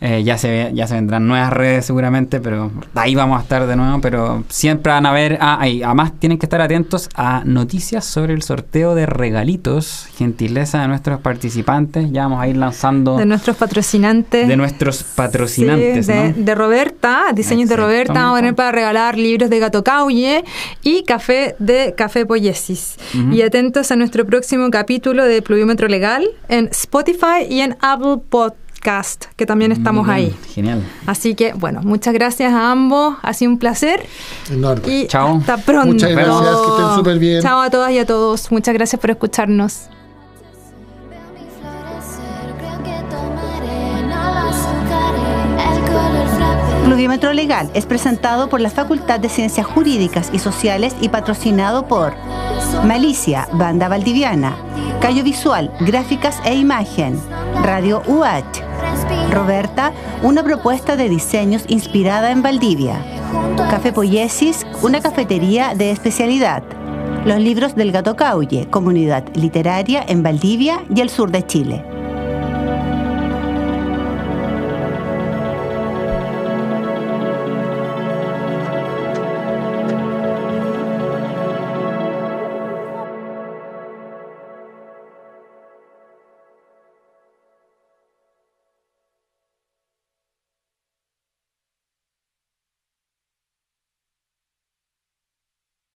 S2: Eh, ya, se ya se vendrán nuevas redes seguramente, pero ahí vamos a estar de nuevo. Pero siempre van a ver. Ah, y además tienen que estar atentos a noticias sobre el sorteo de regalitos, gentileza de nuestros participantes. Ya vamos a ir lanzando
S3: De nuestros patrocinantes.
S2: de nuestros patrocinantes,
S3: Sí, de,
S2: ¿no?
S3: de Roberta, diseños de Roberta, vamos a poner para regalar libros de Gato Cauye y café de Café Poiesis.
S2: Ujú.
S3: Y atentos a nuestro próximo capítulo de Pluviómetro Legal en Spotify y en Apple Podcast, que también estamos
S2: Muy
S3: ahí.
S2: bien, Genial.
S3: Así que, bueno, muchas gracias a ambos, ha sido un placer
S4: Enorme.
S3: y
S2: Chao.
S3: hasta pronto.
S4: Muchas
S2: gracias,
S4: que estén súper bien.
S3: Chao a todas y a todos, muchas gracias por escucharnos.
S1: Pluviómetro Legal es presentado por la Facultad de Ciencias Jurídicas y Sociales y patrocinado por Malicia, Banda Valdiviana, Callo Visual, Gráficas e Imagen, Radio UH, Roberta, una propuesta de diseños inspirada en Valdivia, Café Poiesis, una cafetería de especialidad, Los libros del Gato Cauye, comunidad literaria en Valdivia y el sur de Chile.